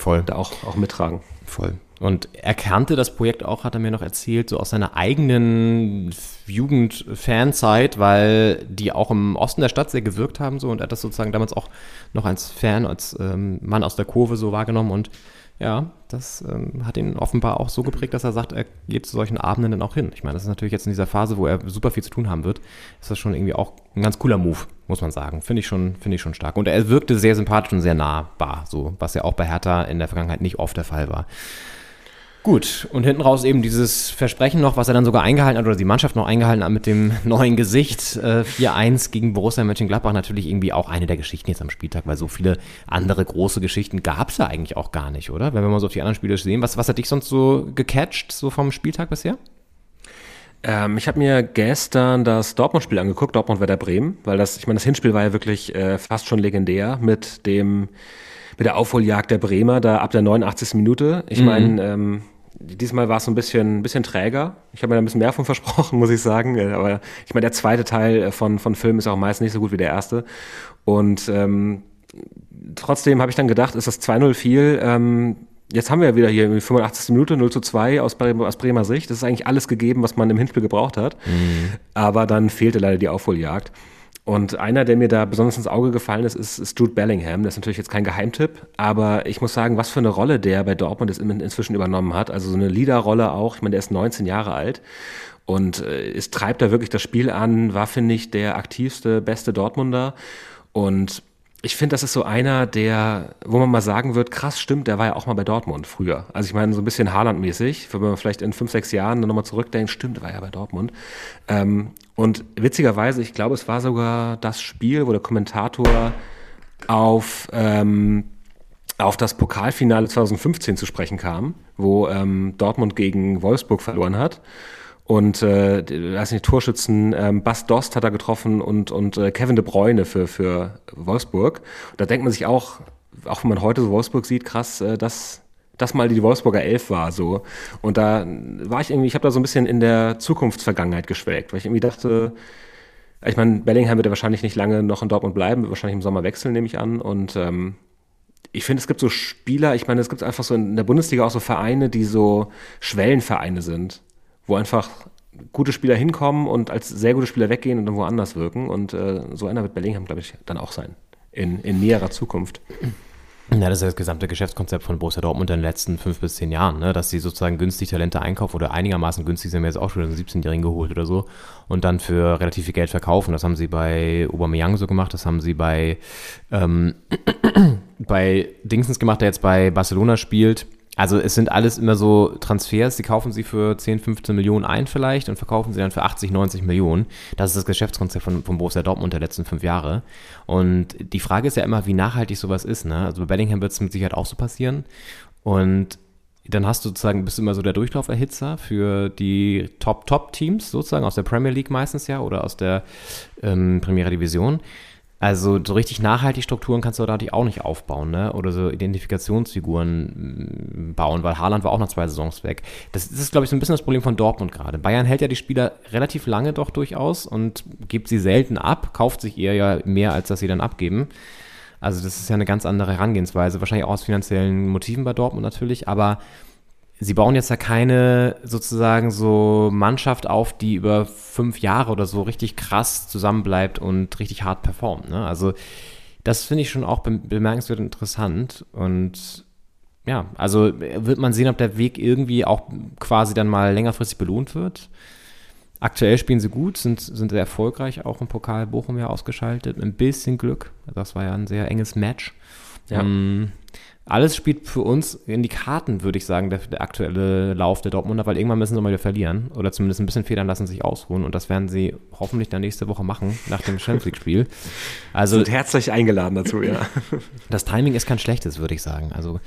Voll. da auch, auch mittragen. Voll. Und er kannte das Projekt auch, hat er mir noch erzählt, so aus seiner eigenen Jugend-Fanzeit, weil die auch im Osten der Stadt sehr gewirkt haben so und er hat das sozusagen damals auch noch als Fan, als ähm, Mann aus der Kurve so wahrgenommen und ja, das ähm, hat ihn offenbar auch so geprägt, dass er sagt, er geht zu solchen Abenden dann auch hin. Ich meine, das ist natürlich jetzt in dieser Phase, wo er super viel zu tun haben wird, ist das schon irgendwie auch ein ganz cooler Move, muss man sagen. Finde ich schon, finde ich schon stark. Und er wirkte sehr sympathisch und sehr nahbar, so, was ja auch bei Hertha in der Vergangenheit nicht oft der Fall war. Gut, und hinten raus eben dieses Versprechen noch, was er dann sogar eingehalten hat, oder die Mannschaft noch eingehalten hat mit dem neuen Gesicht. Äh, 4-1 gegen Borussia Mönchengladbach natürlich irgendwie auch eine der Geschichten jetzt am Spieltag, weil so viele andere große Geschichten gab es ja eigentlich auch gar nicht, oder? Wenn wir mal so auf die anderen Spiele sehen. Was, was hat dich sonst so gecatcht, so vom Spieltag bisher? Ähm, ich habe mir gestern das Dortmund-Spiel angeguckt, Dortmund-Werder Bremen, weil das, ich meine, das Hinspiel war ja wirklich äh, fast schon legendär mit dem mit der Aufholjagd der Bremer da ab der 89. Minute. Ich mhm. meine, ähm, diesmal war es so ein bisschen, ein bisschen träger. Ich habe mir da ein bisschen mehr von versprochen, muss ich sagen. Aber ich meine, der zweite Teil von, von Film ist auch meist nicht so gut wie der erste. Und ähm, trotzdem habe ich dann gedacht, ist das 2-0 viel. Ähm, jetzt haben wir ja wieder hier die 85. Minute 0 zu 2 aus, Bremer, aus Bremer Sicht. Das ist eigentlich alles gegeben, was man im Hinspiel gebraucht hat. Mhm. Aber dann fehlte leider die Aufholjagd. Und einer, der mir da besonders ins Auge gefallen ist, ist, ist Jude Bellingham. Das ist natürlich jetzt kein Geheimtipp, aber ich muss sagen, was für eine Rolle der bei Dortmund inzwischen übernommen hat. Also so eine Leaderrolle auch. Ich meine, der ist 19 Jahre alt und äh, es treibt da wirklich das Spiel an, war, finde ich, der aktivste, beste Dortmunder. Und ich finde, das ist so einer, der, wo man mal sagen wird, krass, stimmt, der war ja auch mal bei Dortmund früher. Also ich meine, so ein bisschen Haaland-mäßig, wenn man vielleicht in fünf, sechs Jahren dann nochmal zurückdenkt, stimmt, der war ja bei Dortmund. Ähm, und witzigerweise, ich glaube, es war sogar das Spiel, wo der Kommentator auf, ähm, auf das Pokalfinale 2015 zu sprechen kam, wo ähm, Dortmund gegen Wolfsburg verloren hat. Und äh, weiß nicht, Torschützen ähm, Bas Dost hat er getroffen und, und äh, Kevin de Bruyne für, für Wolfsburg. Und da denkt man sich auch, auch wenn man heute so Wolfsburg sieht, krass, äh, dass das mal die Wolfsburger Elf war so. Und da war ich irgendwie, ich habe da so ein bisschen in der Zukunftsvergangenheit geschwelgt, weil ich irgendwie dachte, ich meine, Bellingham wird ja wahrscheinlich nicht lange noch in Dortmund bleiben, wird wahrscheinlich im Sommer wechseln, nehme ich an. Und ähm, ich finde, es gibt so Spieler, ich meine, es gibt einfach so in der Bundesliga auch so Vereine, die so Schwellenvereine sind wo einfach gute Spieler hinkommen und als sehr gute Spieler weggehen und dann woanders wirken. Und äh, so einer wird Bellingham, glaube ich, dann auch sein. In, in näherer Zukunft. Ja, das ist das gesamte Geschäftskonzept von Borussia Dortmund in den letzten fünf bis zehn Jahren, ne? dass sie sozusagen günstig Talente einkaufen oder einigermaßen günstig, sie haben jetzt auch schon einen 17-Jährigen geholt oder so und dann für relativ viel Geld verkaufen. Das haben sie bei Aubameyang so gemacht, das haben sie bei, ähm, bei Dingsens gemacht, der jetzt bei Barcelona spielt also es sind alles immer so Transfers, die kaufen sie für 10, 15 Millionen ein vielleicht und verkaufen sie dann für 80, 90 Millionen. Das ist das Geschäftskonzept von, von Borussia Dortmund der letzten fünf Jahre. Und die Frage ist ja immer, wie nachhaltig sowas ist. Ne? Also bei Bellingham wird es mit Sicherheit auch so passieren. Und dann hast du sozusagen, bist du immer so der Durchlauferhitzer für die Top-Top-Teams sozusagen aus der Premier League meistens ja oder aus der ähm, Primera Division. Also so richtig nachhaltig Strukturen kannst du da natürlich auch nicht aufbauen, ne? Oder so Identifikationsfiguren mm, bauen, weil Haaland war auch nach zwei Saisons weg. Das, das ist, glaube ich, so ein bisschen das Problem von Dortmund gerade. Bayern hält ja die Spieler relativ lange doch durchaus und gibt sie selten ab, kauft sich eher ja mehr, als dass sie dann abgeben. Also das ist ja eine ganz andere Herangehensweise, wahrscheinlich auch aus finanziellen Motiven bei Dortmund natürlich, aber sie bauen jetzt ja keine sozusagen so Mannschaft auf, die über fünf Jahre oder so richtig krass zusammenbleibt und richtig hart performt. Ne? Also das finde ich schon auch bemerkenswert interessant und ja, also wird man sehen, ob der Weg irgendwie auch quasi dann mal längerfristig belohnt wird. Aktuell spielen sie gut, sind, sind sehr erfolgreich, auch im Pokal Bochum ja ausgeschaltet. Ein bisschen Glück. Das war ja ein sehr enges Match. Ja. Ähm, alles spielt für uns in die Karten, würde ich sagen, der, der, aktuelle Lauf der Dortmunder, weil irgendwann müssen sie mal wieder verlieren oder zumindest ein bisschen federn lassen, sich ausruhen und das werden sie hoffentlich dann nächste Woche machen, nach dem Champions League-Spiel. Also, sind herzlich eingeladen dazu, ja. Das Timing ist kein schlechtes, würde ich sagen. Also,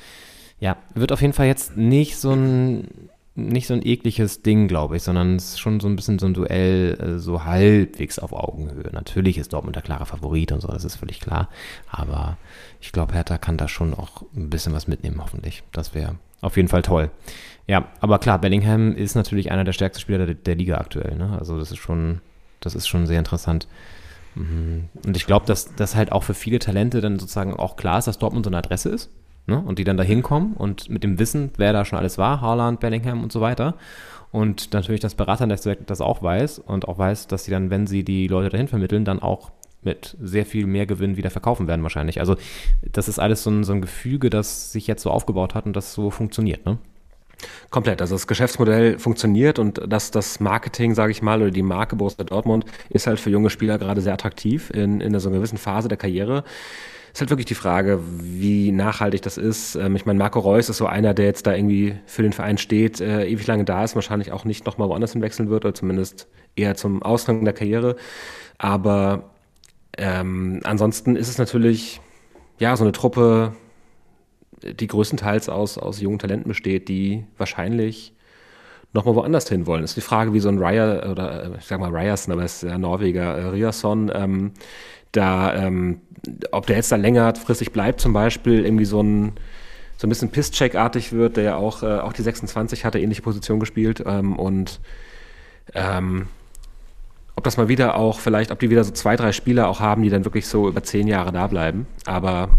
ja, wird auf jeden Fall jetzt nicht so ein nicht so ein ekliges Ding, glaube ich, sondern es ist schon so ein bisschen so ein Duell, äh, so halbwegs auf Augenhöhe. Natürlich ist Dortmund der klare Favorit und so, das ist völlig klar. Aber ich glaube, Hertha kann da schon auch ein bisschen was mitnehmen, hoffentlich. Das wäre auf jeden Fall toll. Ja, aber klar, Bellingham ist natürlich einer der stärksten Spieler der, der Liga aktuell. Ne? Also das ist schon, das ist schon sehr interessant. Mhm. Und ich glaube, dass das halt auch für viele Talente dann sozusagen auch klar ist, dass Dortmund so eine Adresse ist ne? und die dann da hinkommen und mit dem Wissen, wer da schon alles war, Haaland, Bellingham und so weiter. Und natürlich das Beraternetzwerk das auch weiß und auch weiß, dass sie dann, wenn sie die Leute dahin vermitteln, dann auch mit sehr viel mehr Gewinn wieder verkaufen werden wahrscheinlich. Also das ist alles so ein, so ein Gefüge, das sich jetzt so aufgebaut hat und das so funktioniert, ne? Komplett. Also das Geschäftsmodell funktioniert und das, das Marketing, sage ich mal, oder die Marke Borussia Dortmund ist halt für junge Spieler gerade sehr attraktiv in, in so einer gewissen Phase der Karriere. Ist halt wirklich die Frage, wie nachhaltig das ist. Ähm, ich meine, Marco Reus ist so einer, der jetzt da irgendwie für den Verein steht, äh, ewig lange da ist, wahrscheinlich auch nicht nochmal woanders hinwechseln wird oder zumindest eher zum Ausgang der Karriere. Aber ähm, ansonsten ist es natürlich ja so eine Truppe, die größtenteils aus, aus jungen Talenten besteht, die wahrscheinlich nochmal woanders hin wollen. Es ist die Frage, wie so ein Raya, oder äh, ich sag mal Ryerson, aber es ist ja Norweger, äh, Riasson, ähm, da, ähm, ob der jetzt da längerfristig bleibt zum Beispiel, irgendwie so ein, so ein bisschen Pisscheck-artig wird, der ja auch, äh, auch die 26 hatte, ähnliche Position gespielt. Ähm, und ähm, ob das mal wieder auch, vielleicht, ob die wieder so zwei, drei Spieler auch haben, die dann wirklich so über zehn Jahre da bleiben. Aber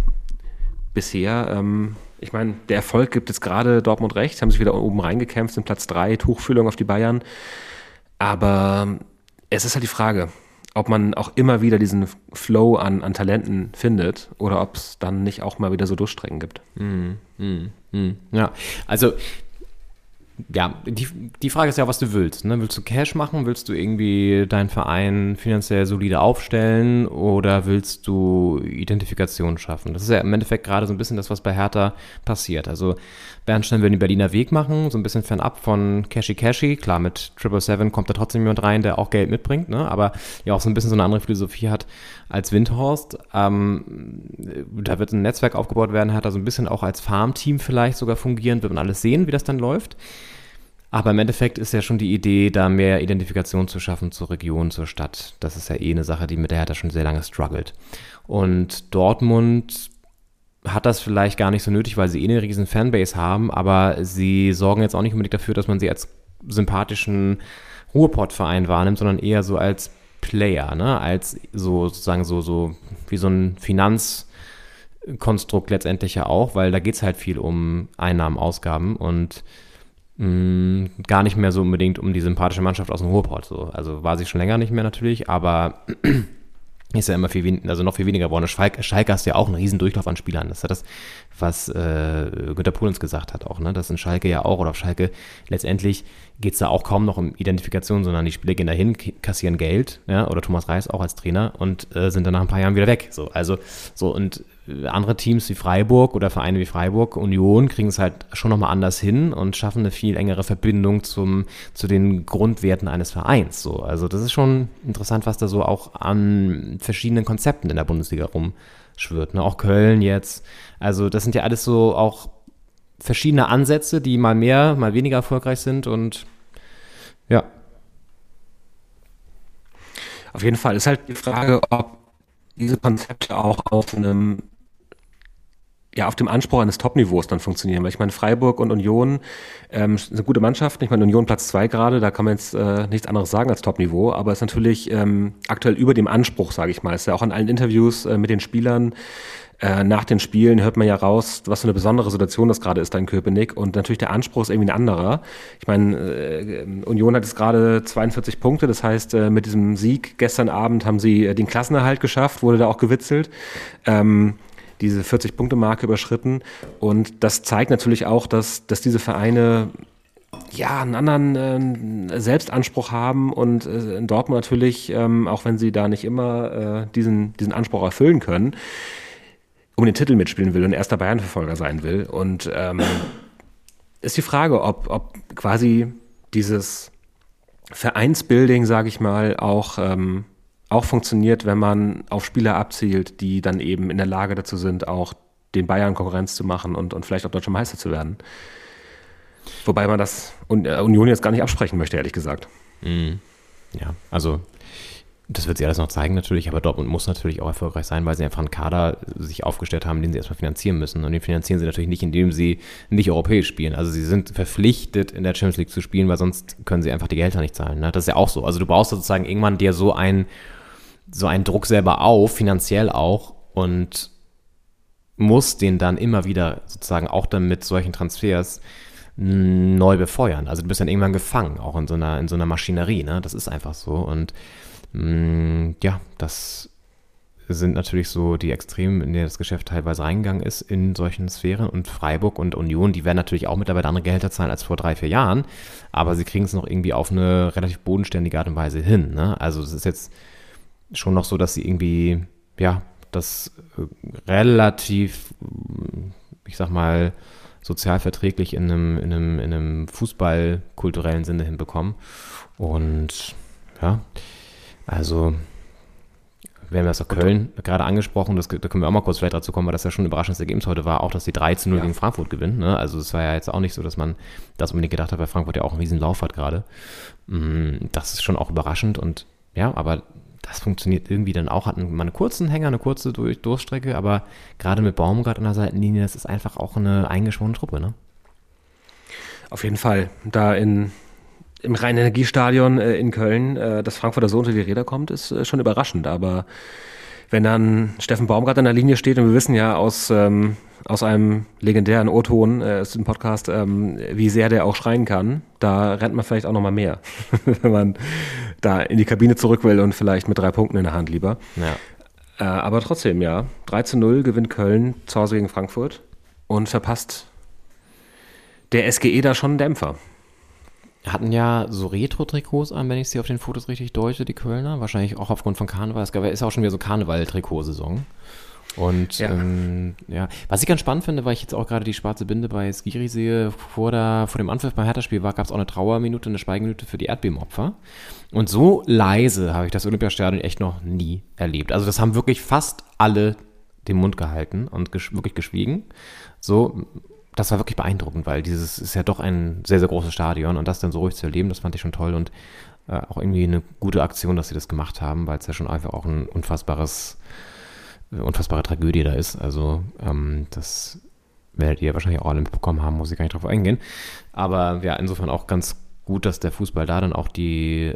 bisher, ähm, ich meine, der Erfolg gibt jetzt gerade Dortmund recht, haben sich wieder oben reingekämpft, sind Platz drei, Tuchfühlung auf die Bayern. Aber es ist halt die Frage, ob man auch immer wieder diesen Flow an, an Talenten findet oder ob es dann nicht auch mal wieder so Durchstrecken gibt. Mm, mm. Ja, also ja, die, die Frage ist ja, was du willst. Ne? Willst du Cash machen? Willst du irgendwie deinen Verein finanziell solide aufstellen? Oder willst du Identifikation schaffen? Das ist ja im Endeffekt gerade so ein bisschen das, was bei Hertha passiert. Also Bernstein will den Berliner Weg machen, so ein bisschen fernab von Cashy Cashy. Klar, mit Triple Seven kommt da trotzdem jemand rein, der auch Geld mitbringt, ne? aber ja auch so ein bisschen so eine andere Philosophie hat als Windhorst. Ähm, da wird ein Netzwerk aufgebaut werden, hat da so ein bisschen auch als Farmteam vielleicht sogar fungieren, wird man alles sehen, wie das dann läuft. Aber im Endeffekt ist ja schon die Idee, da mehr Identifikation zu schaffen zur Region, zur Stadt. Das ist ja eh eine Sache, die mit der Hertha schon sehr lange struggelt. Und Dortmund hat das vielleicht gar nicht so nötig, weil sie eh eine riesen Fanbase haben, aber sie sorgen jetzt auch nicht unbedingt dafür, dass man sie als sympathischen Ruhrpott-Verein wahrnimmt, sondern eher so als Player, ne? als so sozusagen so, so wie so ein Finanzkonstrukt letztendlich ja auch, weil da geht es halt viel um Einnahmen, Ausgaben und mh, mm, gar nicht mehr so unbedingt um die sympathische Mannschaft aus dem Ruhrpott. So. Also war sie schon länger nicht mehr natürlich, aber ist ja immer viel weniger, also noch viel weniger geworden. Schalke, Schalke hast ja auch einen riesen Durchlauf an Spielern. Das ist ja das, was äh, Günter Pohl gesagt hat auch, ne? Das in Schalke ja auch, oder auf Schalke letztendlich geht es da auch kaum noch um Identifikation, sondern die Spieler gehen dahin, kassieren Geld, ja, oder Thomas Reis auch als Trainer und äh, sind dann nach ein paar Jahren wieder weg. So, also so und andere Teams wie Freiburg oder Vereine wie Freiburg, Union kriegen es halt schon nochmal anders hin und schaffen eine viel engere Verbindung zum, zu den Grundwerten eines Vereins. So, also das ist schon interessant, was da so auch an verschiedenen Konzepten in der Bundesliga rumschwirrt. Ne? Auch Köln jetzt. Also das sind ja alles so auch verschiedene Ansätze, die mal mehr, mal weniger erfolgreich sind und ja. Auf jeden Fall ist halt die Frage, ob diese Konzepte auch auf einem ja, auf dem Anspruch eines Top-Niveaus dann funktionieren. Weil ich meine, Freiburg und Union ähm, sind gute Mannschaften. Ich meine, Union Platz zwei gerade, da kann man jetzt äh, nichts anderes sagen als Top-Niveau, aber es ist natürlich ähm, aktuell über dem Anspruch, sage ich mal. Ist ja auch in allen Interviews äh, mit den Spielern äh, nach den Spielen hört man ja raus, was für eine besondere Situation das gerade ist da in Köpenick. Und natürlich der Anspruch ist irgendwie ein anderer. Ich meine, äh, Union hat jetzt gerade 42 Punkte. Das heißt, äh, mit diesem Sieg gestern Abend haben sie äh, den Klassenerhalt geschafft, wurde da auch gewitzelt. Ähm, diese 40-Punkte-Marke überschritten. Und das zeigt natürlich auch, dass, dass diese Vereine ja, einen anderen äh, Selbstanspruch haben und äh, in Dortmund natürlich, ähm, auch wenn sie da nicht immer äh, diesen, diesen Anspruch erfüllen können, um den Titel mitspielen will und erster Bayern-Verfolger sein will. Und ähm, ist die Frage, ob, ob quasi dieses Vereinsbuilding, sage ich mal, auch, ähm, auch funktioniert, wenn man auf Spieler abzielt, die dann eben in der Lage dazu sind, auch den Bayern Konkurrenz zu machen und, und vielleicht auch deutscher Meister zu werden. Wobei man das äh, Union jetzt gar nicht absprechen möchte, ehrlich gesagt. Mhm. Ja, also das wird sie alles noch zeigen natürlich, aber Dortmund muss natürlich auch erfolgreich sein, weil sie einfach einen Kader sich aufgestellt haben, den sie erstmal finanzieren müssen. Und den finanzieren sie natürlich nicht, indem sie nicht europäisch spielen. Also sie sind verpflichtet, in der Champions League zu spielen, weil sonst können sie einfach die Gehälter nicht zahlen. Ne? Das ist ja auch so. Also du brauchst sozusagen irgendwann dir so einen, so einen Druck selber auf, finanziell auch, und musst den dann immer wieder sozusagen auch dann mit solchen Transfers neu befeuern. Also du bist dann irgendwann gefangen, auch in so einer, in so einer Maschinerie. Ne? Das ist einfach so. Und Mm, ja, das sind natürlich so die Extremen, in die das Geschäft teilweise reingegangen ist in solchen Sphären. Und Freiburg und Union, die werden natürlich auch mittlerweile andere Gehälter zahlen als vor drei, vier Jahren. Aber sie kriegen es noch irgendwie auf eine relativ bodenständige Art und Weise hin. Ne? Also es ist jetzt schon noch so, dass sie irgendwie, ja, das äh, relativ, ich sag mal, sozialverträglich in einem, in einem, in einem Fußballkulturellen Sinne hinbekommen. Und ja, also, wir haben das aus Köln gerade angesprochen, das, da können wir auch mal kurz vielleicht dazu kommen, weil das ja schon ein überraschendes Ergebnis heute war, auch dass die 3 zu 0 ja. gegen Frankfurt gewinnen. Ne? Also es war ja jetzt auch nicht so, dass man das unbedingt gedacht hat, weil Frankfurt ja auch einen riesen Lauf hat gerade. Mm, das ist schon auch überraschend und ja, aber das funktioniert irgendwie dann auch. Hatten mal einen kurzen Hänger, eine kurze Durch Durchstrecke, aber gerade mit Baumgart an der Seitenlinie, das ist einfach auch eine eingeschworene Truppe, ne? Auf jeden Fall. Da in, im Rhein-Energiestadion äh, in Köln, äh, dass Frankfurter so unter die Räder kommt, ist äh, schon überraschend. Aber wenn dann Steffen Baumgart an der Linie steht und wir wissen ja aus, ähm, aus einem legendären O-Ton äh, ist Podcast, ähm, wie sehr der auch schreien kann, da rennt man vielleicht auch nochmal mehr, wenn man da in die Kabine zurück will und vielleicht mit drei Punkten in der Hand lieber. Ja. Äh, aber trotzdem, ja, 3 zu 0 gewinnt Köln zu Hause gegen Frankfurt und verpasst der SGE da schon einen Dämpfer. Hatten ja so Retro-Trikots an, wenn ich sie auf den Fotos richtig deute, die Kölner. Wahrscheinlich auch aufgrund von Karneval. Es gab, ist auch schon wieder so Karneval-Trikotsaison. Und ja. Ähm, ja. was ich ganz spannend finde, weil ich jetzt auch gerade die schwarze Binde bei Skiri sehe, vor, der, vor dem Anpfiff beim Hertha-Spiel gab es auch eine Trauerminute, eine Schweigeminute für die Erdbebenopfer. Und so leise habe ich das Olympiastadion echt noch nie erlebt. Also das haben wirklich fast alle den Mund gehalten und ges wirklich geschwiegen. So, das war wirklich beeindruckend, weil dieses ist ja doch ein sehr, sehr großes Stadion und das dann so ruhig zu erleben, das fand ich schon toll und äh, auch irgendwie eine gute Aktion, dass sie das gemacht haben, weil es ja schon einfach auch ein unfassbares unfassbare Tragödie da ist. Also ähm, das werdet ihr wahrscheinlich auch alle mitbekommen haben, muss ich gar nicht drauf eingehen. Aber ja, insofern auch ganz gut, dass der Fußball da dann auch die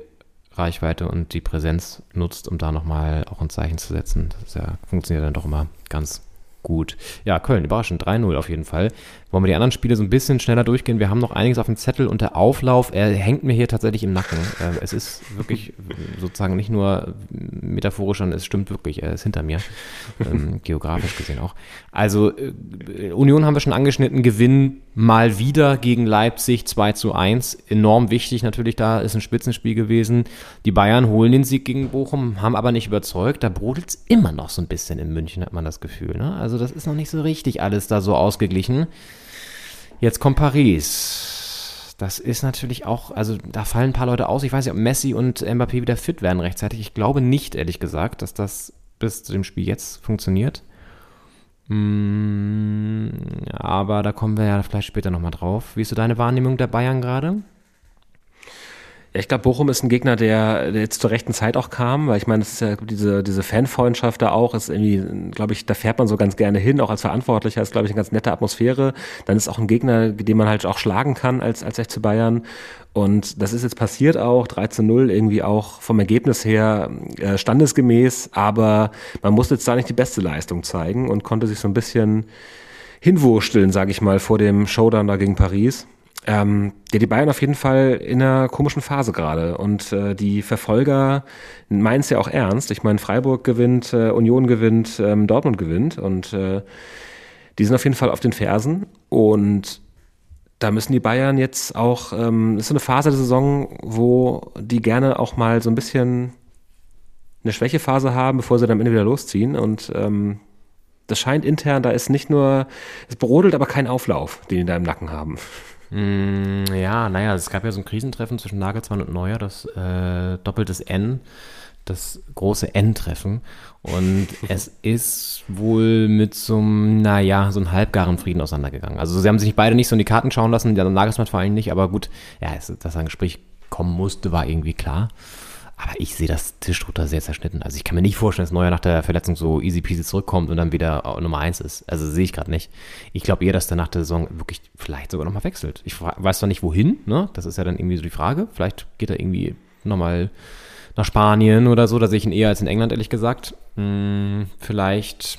Reichweite und die Präsenz nutzt, um da nochmal auch ein Zeichen zu setzen. Das ja, funktioniert dann doch immer ganz gut. Ja, Köln, überraschend, 3-0 auf jeden Fall. Wollen wir die anderen Spiele so ein bisschen schneller durchgehen? Wir haben noch einiges auf dem Zettel und der Auflauf, er hängt mir hier tatsächlich im Nacken. Äh, es ist wirklich sozusagen nicht nur metaphorisch, sondern es stimmt wirklich, er ist hinter mir, ähm, geografisch gesehen auch. Also äh, Union haben wir schon angeschnitten, Gewinn mal wieder gegen Leipzig 2 zu 1. Enorm wichtig natürlich, da ist ein Spitzenspiel gewesen. Die Bayern holen den Sieg gegen Bochum, haben aber nicht überzeugt. Da brodelt es immer noch so ein bisschen in München, hat man das Gefühl. Ne? Also das ist noch nicht so richtig alles da so ausgeglichen. Jetzt kommt Paris. Das ist natürlich auch, also da fallen ein paar Leute aus. Ich weiß nicht, ob Messi und Mbappé wieder fit werden rechtzeitig. Ich glaube nicht, ehrlich gesagt, dass das bis zu dem Spiel jetzt funktioniert. Mm, aber da kommen wir ja vielleicht später nochmal drauf. Wie ist so deine Wahrnehmung der Bayern gerade? Ich glaube, Bochum ist ein Gegner, der, jetzt zur rechten Zeit auch kam, weil ich meine, es ist ja diese, diese Fanfreundschaft da auch, ist irgendwie, glaube ich, da fährt man so ganz gerne hin, auch als Verantwortlicher, ist, glaube ich, eine ganz nette Atmosphäre. Dann ist auch ein Gegner, den man halt auch schlagen kann als, als FC Bayern. Und das ist jetzt passiert auch, 3 zu 0, irgendwie auch vom Ergebnis her äh, standesgemäß, aber man musste jetzt da nicht die beste Leistung zeigen und konnte sich so ein bisschen hinwursteln, sage ich mal, vor dem Showdown da gegen Paris. Ähm, ja, die Bayern auf jeden Fall in einer komischen Phase gerade. Und äh, die Verfolger meinen es ja auch ernst. Ich meine, Freiburg gewinnt, äh, Union gewinnt, ähm, Dortmund gewinnt. Und äh, die sind auf jeden Fall auf den Fersen. Und da müssen die Bayern jetzt auch, ähm, das ist so eine Phase der Saison, wo die gerne auch mal so ein bisschen eine Schwächephase haben, bevor sie dann am Ende wieder losziehen. Und ähm, das scheint intern, da ist nicht nur, es brodelt aber kein Auflauf, den die da im Nacken haben. Mm, ja, naja, es gab ja so ein Krisentreffen zwischen Nagelsmann und Neuer, das äh, doppeltes N, das große N-Treffen. Und es ist wohl mit so einem, naja, so einem halbgaren Frieden auseinandergegangen. Also sie haben sich beide nicht so in die Karten schauen lassen, der Nagelsmann vor allem nicht, aber gut, ja, dass ein Gespräch kommen musste, war irgendwie klar. Aber ich sehe das Tischdrucker sehr zerschnitten. Also ich kann mir nicht vorstellen, dass Neuer nach der Verletzung so easy peasy zurückkommt und dann wieder Nummer eins ist. Also sehe ich gerade nicht. Ich glaube eher, dass der nach der Saison wirklich vielleicht sogar nochmal wechselt. Ich weiß zwar nicht wohin, ne? Das ist ja dann irgendwie so die Frage. Vielleicht geht er irgendwie nochmal nach Spanien oder so. Da sehe ich ihn eher als in England, ehrlich gesagt. Hm, vielleicht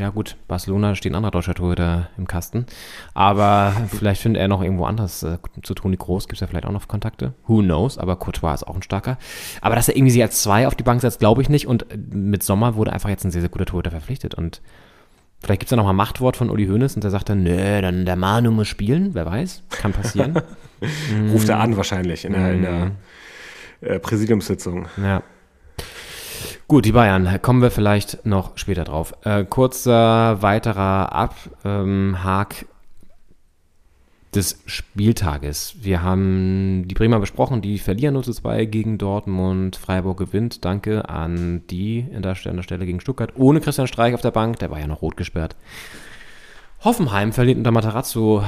ja gut, Barcelona steht ein anderer deutscher Torhüter im Kasten. Aber vielleicht findet er noch irgendwo anders äh, zu Toni Groß. Gibt es ja vielleicht auch noch Kontakte. Who knows? Aber Courtois ist auch ein starker. Aber dass er irgendwie sie als zwei auf die Bank setzt, glaube ich nicht. Und mit Sommer wurde einfach jetzt ein sehr, sehr guter Torhüter verpflichtet. Und vielleicht gibt es ja noch mal ein Machtwort von Uli Hoeneß und der sagt dann, nö, dann der Manu muss spielen. Wer weiß, kann passieren. Ruft er an wahrscheinlich in der, in der mm. äh, Präsidiumssitzung. Ja. Gut, die Bayern, kommen wir vielleicht noch später drauf. Äh, kurzer weiterer Abhak ähm, des Spieltages. Wir haben die Bremer besprochen, die verlieren 0 zu 2 gegen Dortmund. Freiburg gewinnt. Danke an die an der Stelle gegen Stuttgart. Ohne Christian Streich auf der Bank, der war ja noch rot gesperrt. Hoffenheim verliert unter Matarazzo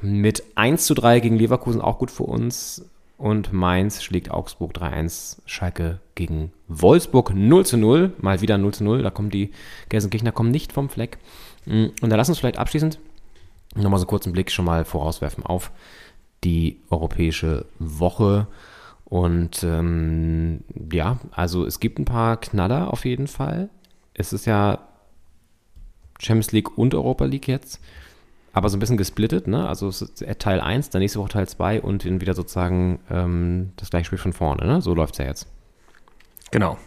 mit 1 zu 3 gegen Leverkusen, auch gut für uns. Und Mainz schlägt Augsburg 3-1, Schalke gegen Wolfsburg 0 0. Mal wieder 0 0. Da kommen die Gelsenkirchener kommen nicht vom Fleck. Mm, und da lass uns vielleicht abschließend nochmal so einen Blick schon mal vorauswerfen auf die europäische Woche. Und ähm, ja, also es gibt ein paar Knaller auf jeden Fall. Es ist ja Champions League und Europa League jetzt aber so ein bisschen gesplittet, ne? Also Teil 1, dann nächste Woche Teil 2 und dann wieder sozusagen ähm, das gleiche Spiel von vorne, ne? So läuft es ja jetzt. Genau.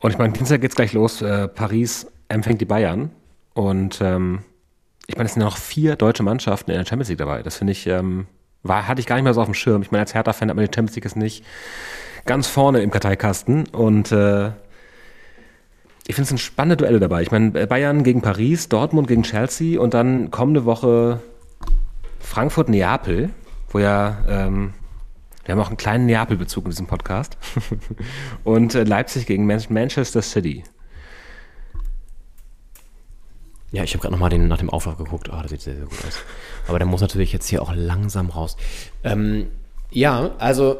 Und ich meine, Dienstag geht es gleich los. Äh, Paris empfängt die Bayern. Und ähm, ich meine, es sind ja noch vier deutsche Mannschaften in der Champions League dabei. Das finde ich, ähm, war, hatte ich gar nicht mehr so auf dem Schirm. Ich meine, als Hertha-Fan hat man die Champions League jetzt nicht ganz vorne im Karteikasten. Und äh, ich finde es sind spannende Duelle dabei. Ich meine, Bayern gegen Paris, Dortmund gegen Chelsea und dann kommende Woche Frankfurt-Neapel, wo ja, ähm, wir haben auch einen kleinen Neapel-Bezug in diesem Podcast. und äh, Leipzig gegen Man Manchester City. Ja, ich habe gerade nochmal nach dem Auflauf geguckt. Oh, das sieht sehr, sehr gut aus. Aber der muss natürlich jetzt hier auch langsam raus. Ähm, ja, also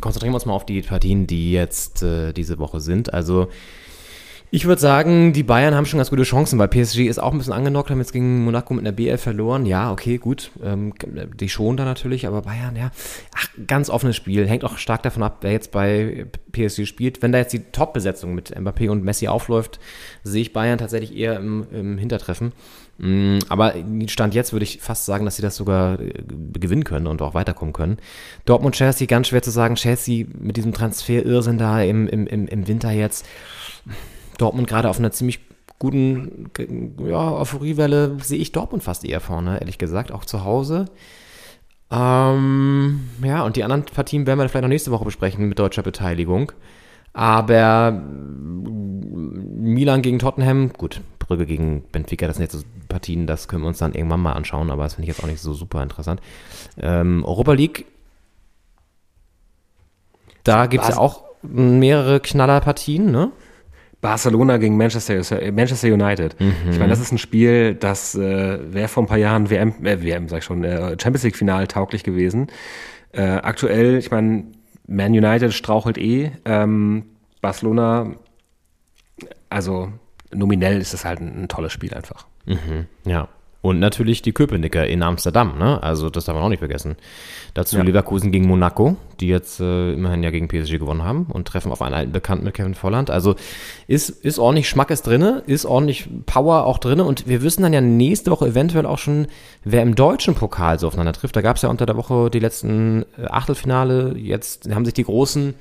konzentrieren wir uns mal auf die Partien, die jetzt äh, diese Woche sind. Also ich würde sagen, die Bayern haben schon ganz gute Chancen, weil PSG ist auch ein bisschen angenockt, haben jetzt gegen Monaco mit einer BL verloren. Ja, okay, gut. Ähm, die schon da natürlich, aber Bayern, ja. Ach, ganz offenes Spiel. Hängt auch stark davon ab, wer jetzt bei PSG spielt. Wenn da jetzt die Top-Besetzung mit Mbappé und Messi aufläuft, sehe ich Bayern tatsächlich eher im, im Hintertreffen. Mm, aber Stand jetzt würde ich fast sagen, dass sie das sogar äh, gewinnen können und auch weiterkommen können. Dortmund, Chelsea, ganz schwer zu sagen. Chelsea mit diesem Transfer-Irrsinn da im, im, im Winter jetzt. Dortmund gerade auf einer ziemlich guten ja, Euphoriewelle sehe ich Dortmund fast eher vorne, ehrlich gesagt, auch zu Hause. Ähm, ja, und die anderen Partien werden wir vielleicht noch nächste Woche besprechen mit deutscher Beteiligung. Aber Milan gegen Tottenham, gut, Brügge gegen Benfica, das sind jetzt so Partien, das können wir uns dann irgendwann mal anschauen, aber das finde ich jetzt auch nicht so super interessant. Ähm, Europa League, da gibt es ja auch mehrere Knallerpartien, ne? Barcelona gegen Manchester, Manchester United. Mhm. Ich meine, das ist ein Spiel, das äh, wäre vor ein paar Jahren WM, äh, WM sag ich schon, äh, Champions League Final tauglich gewesen. Äh, aktuell, ich meine, Man United strauchelt eh. Ähm, Barcelona, also nominell ist es halt ein, ein tolles Spiel einfach. Mhm, ja. Und natürlich die Köpenicker in Amsterdam, ne? Also das darf man auch nicht vergessen. Dazu ja. Leverkusen gegen Monaco, die jetzt äh, immerhin ja gegen PSG gewonnen haben und treffen auf einen alten Bekannten mit Kevin Volland. Also ist, ist ordentlich Schmackes drinne, ist ordentlich Power auch drinne und wir wissen dann ja nächste Woche eventuell auch schon, wer im deutschen Pokal so aufeinander trifft. Da gab es ja unter der Woche die letzten äh, Achtelfinale. Jetzt haben sich die großen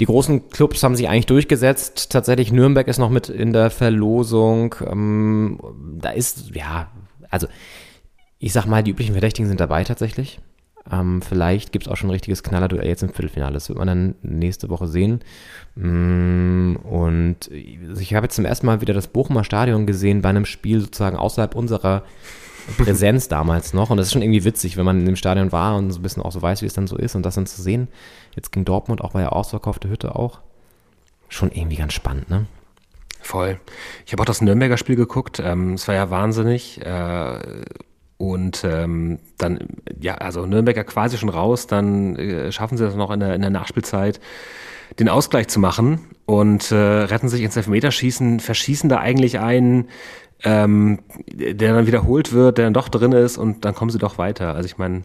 die großen Clubs haben sich eigentlich durchgesetzt. Tatsächlich Nürnberg ist noch mit in der Verlosung. Ähm, da ist, ja, also ich sag mal, die üblichen Verdächtigen sind dabei tatsächlich. Ähm, vielleicht gibt es auch schon ein richtiges Knallerduell jetzt im Viertelfinale. Das wird man dann nächste Woche sehen. Mm, und ich habe jetzt zum ersten Mal wieder das Bochumer Stadion gesehen bei einem Spiel sozusagen außerhalb unserer Präsenz damals noch. Und das ist schon irgendwie witzig, wenn man in dem Stadion war und so ein bisschen auch so weiß, wie es dann so ist und das dann zu sehen. Jetzt gegen Dortmund auch bei der ausverkaufte Hütte auch. Schon irgendwie ganz spannend, ne? Voll. Ich habe auch das Nürnberger Spiel geguckt. Ähm, es war ja wahnsinnig. Äh, und ähm, dann, ja, also Nürnberger quasi schon raus. Dann äh, schaffen sie das noch in der, in der Nachspielzeit, den Ausgleich zu machen und äh, retten sich ins Elfmeterschießen, verschießen da eigentlich einen, ähm, der dann wiederholt wird, der dann doch drin ist und dann kommen sie doch weiter. Also ich meine,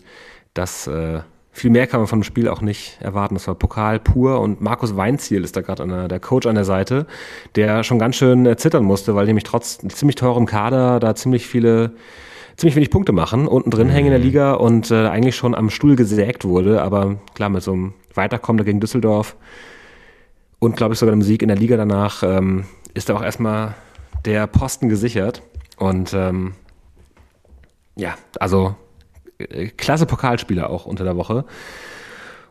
das äh, viel mehr kann man von dem Spiel auch nicht erwarten. Das war Pokal pur und Markus Weinziel ist da gerade der Coach an der Seite, der schon ganz schön äh, zittern musste, weil nämlich trotz ziemlich teurem Kader da ziemlich viele ziemlich wenig Punkte machen, unten drin hängen in der mhm. Liga und äh, eigentlich schon am Stuhl gesägt wurde. Aber klar, mit so einem Weiterkommen gegen Düsseldorf und glaube ich sogar dem Sieg in der Liga danach ähm, ist da auch erstmal der Posten gesichert. Und ähm, ja, also äh, klasse Pokalspieler auch unter der Woche.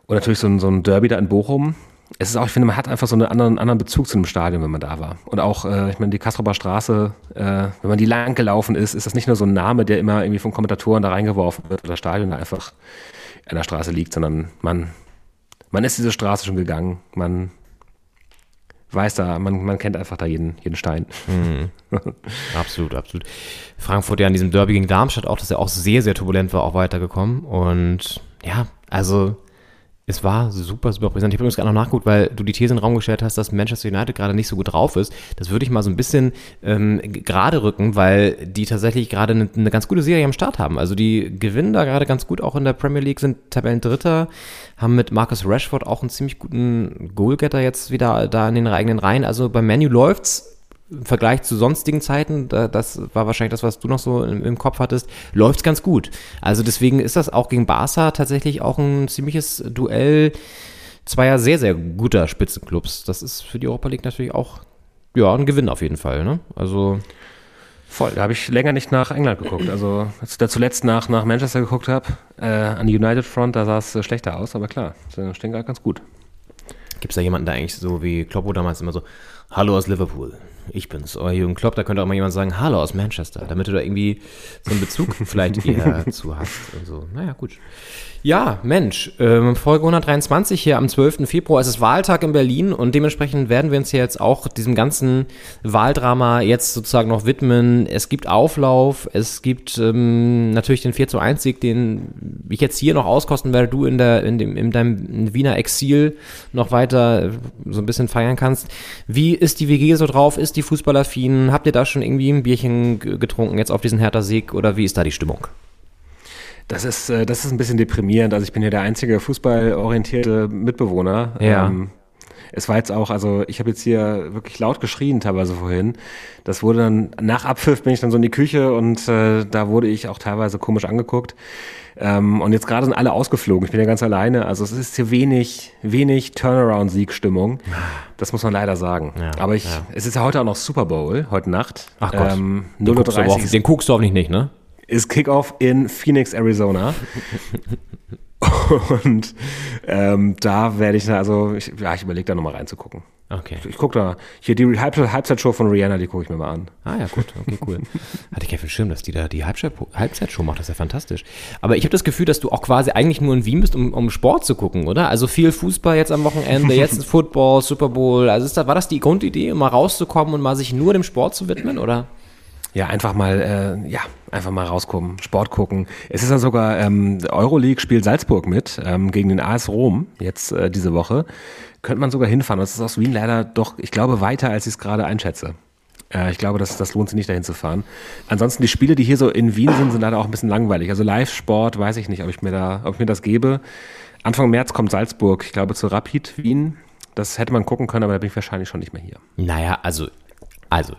Und natürlich so ein, so ein Derby da in Bochum. Es ist auch, ich finde, man hat einfach so einen anderen, anderen Bezug zu einem Stadion, wenn man da war. Und auch, äh, ich meine, die Kastrober Straße, äh, wenn man die lang gelaufen ist, ist das nicht nur so ein Name, der immer irgendwie von Kommentatoren da reingeworfen wird, oder das Stadion da einfach an der Straße liegt, sondern man, man ist diese Straße schon gegangen. Man weiß da, man, man kennt einfach da jeden, jeden Stein. Mhm. absolut, absolut. Frankfurt ja in diesem Derby gegen Darmstadt auch, dass er auch sehr, sehr turbulent war, auch weitergekommen. Und ja, Also es war super, super präsent. Ich habe übrigens gerade noch nachgeguckt, weil du die These in den Raum gestellt hast, dass Manchester United gerade nicht so gut drauf ist. Das würde ich mal so ein bisschen ähm, gerade rücken, weil die tatsächlich gerade eine, eine ganz gute Serie am Start haben. Also die gewinnen da gerade ganz gut, auch in der Premier League sind Tabellendritter, haben mit Marcus Rashford auch einen ziemlich guten Goalgetter jetzt wieder da in den eigenen Reihen. Also beim Menu läuft's im Vergleich zu sonstigen Zeiten, das war wahrscheinlich das, was du noch so im, Kopf hattest, läuft es ganz gut. Also deswegen ist das auch gegen Barca tatsächlich auch ein ziemliches Duell zweier sehr, sehr guter Spitzenclubs. Das ist für die Europa League natürlich auch ja, ein Gewinn auf jeden Fall. Ne? Also Voll, da habe ich länger nicht nach England geguckt. Also als ich da zuletzt nach, nach Manchester geguckt habe, äh, an die United Front, da sah es äh, schlechter aus, aber klar, stehen gerade ganz gut. Gibt es da jemanden, der eigentlich so wie Kloppo damals immer so, Hallo aus Liverpool, ich bin's, euer Jürgen Klopp, da könnte auch mal jemand sagen, hallo aus Manchester, damit du da irgendwie so einen Bezug vielleicht eher zu hast und so. Naja, gut. Ja, Mensch, ähm, Folge 123 hier am 12. Februar. Es ist Wahltag in Berlin und dementsprechend werden wir uns hier jetzt auch diesem ganzen Wahldrama jetzt sozusagen noch widmen. Es gibt Auflauf, es gibt ähm, natürlich den 4 zu 1 Sieg, den ich jetzt hier noch auskosten werde, du in, der, in, dem, in deinem Wiener Exil noch weiter so ein bisschen feiern kannst. Wie ist die WG so drauf? Ist die fußballaffin? Habt ihr da schon irgendwie ein Bierchen getrunken jetzt auf diesen Hertha-Sieg oder wie ist da die Stimmung? Das ist, äh, das ist ein bisschen deprimierend. Also ich bin ja der einzige fußballorientierte Mitbewohner. Ja. Ähm, es war jetzt auch, also ich habe jetzt hier wirklich laut geschrien teilweise vorhin. Das wurde dann, nach Abpfiff bin ich dann so in die Küche und äh, da wurde ich auch teilweise komisch angeguckt. Ähm, und jetzt gerade sind alle ausgeflogen. Ich bin ja ganz alleine. Also es ist hier wenig, wenig Turnaround-Siegstimmung. Das muss man leider sagen. Ja, Aber ich, ja. es ist ja heute auch noch Super Bowl, heute Nacht. Ach Gott. Ähm, den, guckst auf, den guckst du hoffentlich nicht, ne? Ist Kickoff in Phoenix, Arizona. Und ähm, da werde ich, also ich, ja, ich überlege da nochmal reinzugucken. Okay. Ich, gucke da, hier die Halbzeitshow von Rihanna, die gucke ich mir mal an. Ah ja, gut, okay, cool. Hatte ich ja viel Schirm, dass die da die Halbzeitshow macht, das ist ja fantastisch. Aber ich habe das Gefühl, dass du auch quasi eigentlich nur in Wien bist, um, um Sport zu gucken, oder? Also viel Fußball jetzt am Wochenende, jetzt Football, Super Bowl. Also ist da, war das die Grundidee, um mal rauszukommen und mal sich nur dem Sport zu widmen, oder? Ja, einfach mal, äh, ja, einfach mal rauskommen, Sport gucken. Es ist ja sogar, ähm, Euroleague spielt Salzburg mit, ähm, gegen den AS Rom, jetzt äh, diese Woche. Könnte man sogar hinfahren. Das ist aus Wien leider doch, ich glaube, weiter, als ich es gerade einschätze. Äh, ich glaube, das, das lohnt sich nicht, dahin zu fahren. Ansonsten, die Spiele, die hier so in Wien sind, sind leider auch ein bisschen langweilig. Also Live-Sport, weiß ich nicht, ob ich mir da, ob ich mir das gebe. Anfang März kommt Salzburg, ich glaube, zu Rapid Wien. Das hätte man gucken können, aber da bin ich wahrscheinlich schon nicht mehr hier. Naja, also, also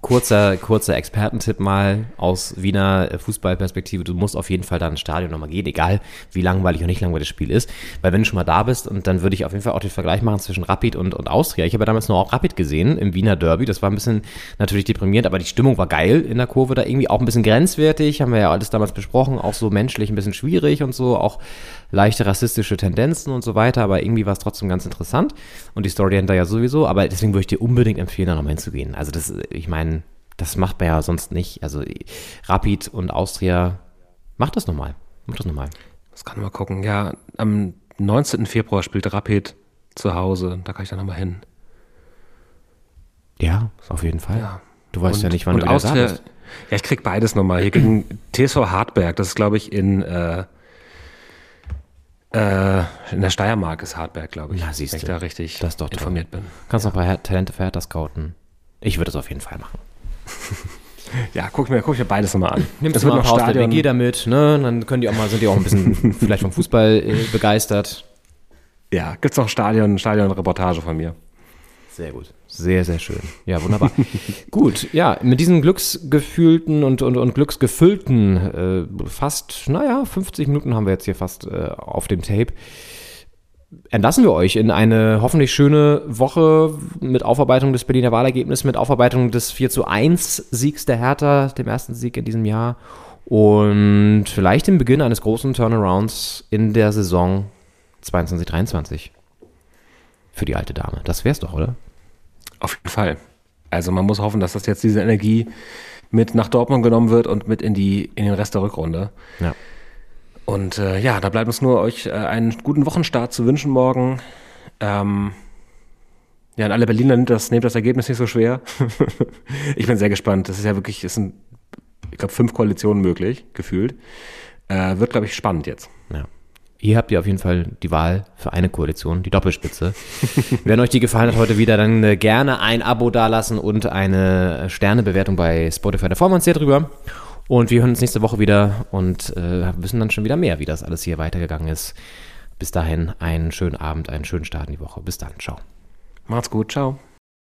kurzer, kurzer Expertentipp mal aus Wiener Fußballperspektive. Du musst auf jeden Fall da ins Stadion nochmal gehen, egal wie langweilig oder nicht langweilig das Spiel ist. Weil wenn du schon mal da bist, und dann würde ich auf jeden Fall auch den Vergleich machen zwischen Rapid und, und Austria. Ich habe ja damals nur auch Rapid gesehen im Wiener Derby. Das war ein bisschen natürlich deprimierend, aber die Stimmung war geil in der Kurve da irgendwie auch ein bisschen grenzwertig. Haben wir ja alles damals besprochen. Auch so menschlich ein bisschen schwierig und so. Auch leichte rassistische Tendenzen und so weiter, aber irgendwie war es trotzdem ganz interessant und die Story dahinter ja sowieso, aber deswegen würde ich dir unbedingt empfehlen, da nochmal hinzugehen. Also das, ich meine, das macht man ja sonst nicht. Also Rapid und Austria, mach das nochmal. Mach das nochmal. Das kann man mal gucken. Ja, am 19. Februar spielt Rapid zu Hause. Da kann ich dann nochmal hin. Ja, auf jeden Fall. Ja. Du weißt und, ja nicht, wann du Austria, da bist. Ja, ich krieg beides nochmal. Hier gegen TSV Hartberg. Das ist, glaube ich, in äh, äh, in der Steiermark ist Hartberg, glaube ich. Ja, siehst wenn ich da richtig das doch informiert bin. Kannst ja. noch ein paar Talente für Hertha scouten. Ich würde es auf jeden Fall machen. ja, guck mir, guck mir beides nochmal an. Nimmst du mal noch aus der WG damit, ne? Dann können die auch mal, sind die auch ein bisschen vielleicht vom Fußball äh, begeistert. Ja, gibt's noch Stadion, Stadion-Reportage von mir. Sehr gut. Sehr, sehr schön. Ja, wunderbar. Gut, ja, mit diesen glücksgefühlten und, und, und glücksgefüllten äh, fast, naja, 50 Minuten haben wir jetzt hier fast äh, auf dem Tape. Entlassen wir euch in eine hoffentlich schöne Woche mit Aufarbeitung des Berliner Wahlergebnisses, mit Aufarbeitung des 4 zu 1 Siegs der Hertha, dem ersten Sieg in diesem Jahr und vielleicht dem Beginn eines großen Turnarounds in der Saison 22-23 für die alte Dame. Das wär's doch, oder? Auf jeden Fall. Also man muss hoffen, dass das jetzt diese Energie mit nach Dortmund genommen wird und mit in die in den Rest der Rückrunde. Ja. Und äh, ja, da bleibt uns nur euch äh, einen guten Wochenstart zu wünschen morgen. Ähm, ja, und alle Berliner nehmt das, nehmt das Ergebnis nicht so schwer. ich bin sehr gespannt. Das ist ja wirklich, es sind, ich glaube, fünf Koalitionen möglich, gefühlt. Äh, wird, glaube ich, spannend jetzt. Ja. Hier habt ihr auf jeden Fall die Wahl für eine Koalition, die Doppelspitze. Wenn euch die gefallen hat heute wieder, dann äh, gerne ein Abo dalassen und eine Sternebewertung bei Spotify. Da freuen wir uns sehr drüber. Und wir hören uns nächste Woche wieder und äh, wissen dann schon wieder mehr, wie das alles hier weitergegangen ist. Bis dahin einen schönen Abend, einen schönen Start in die Woche. Bis dann. Ciao. Macht's gut. Ciao.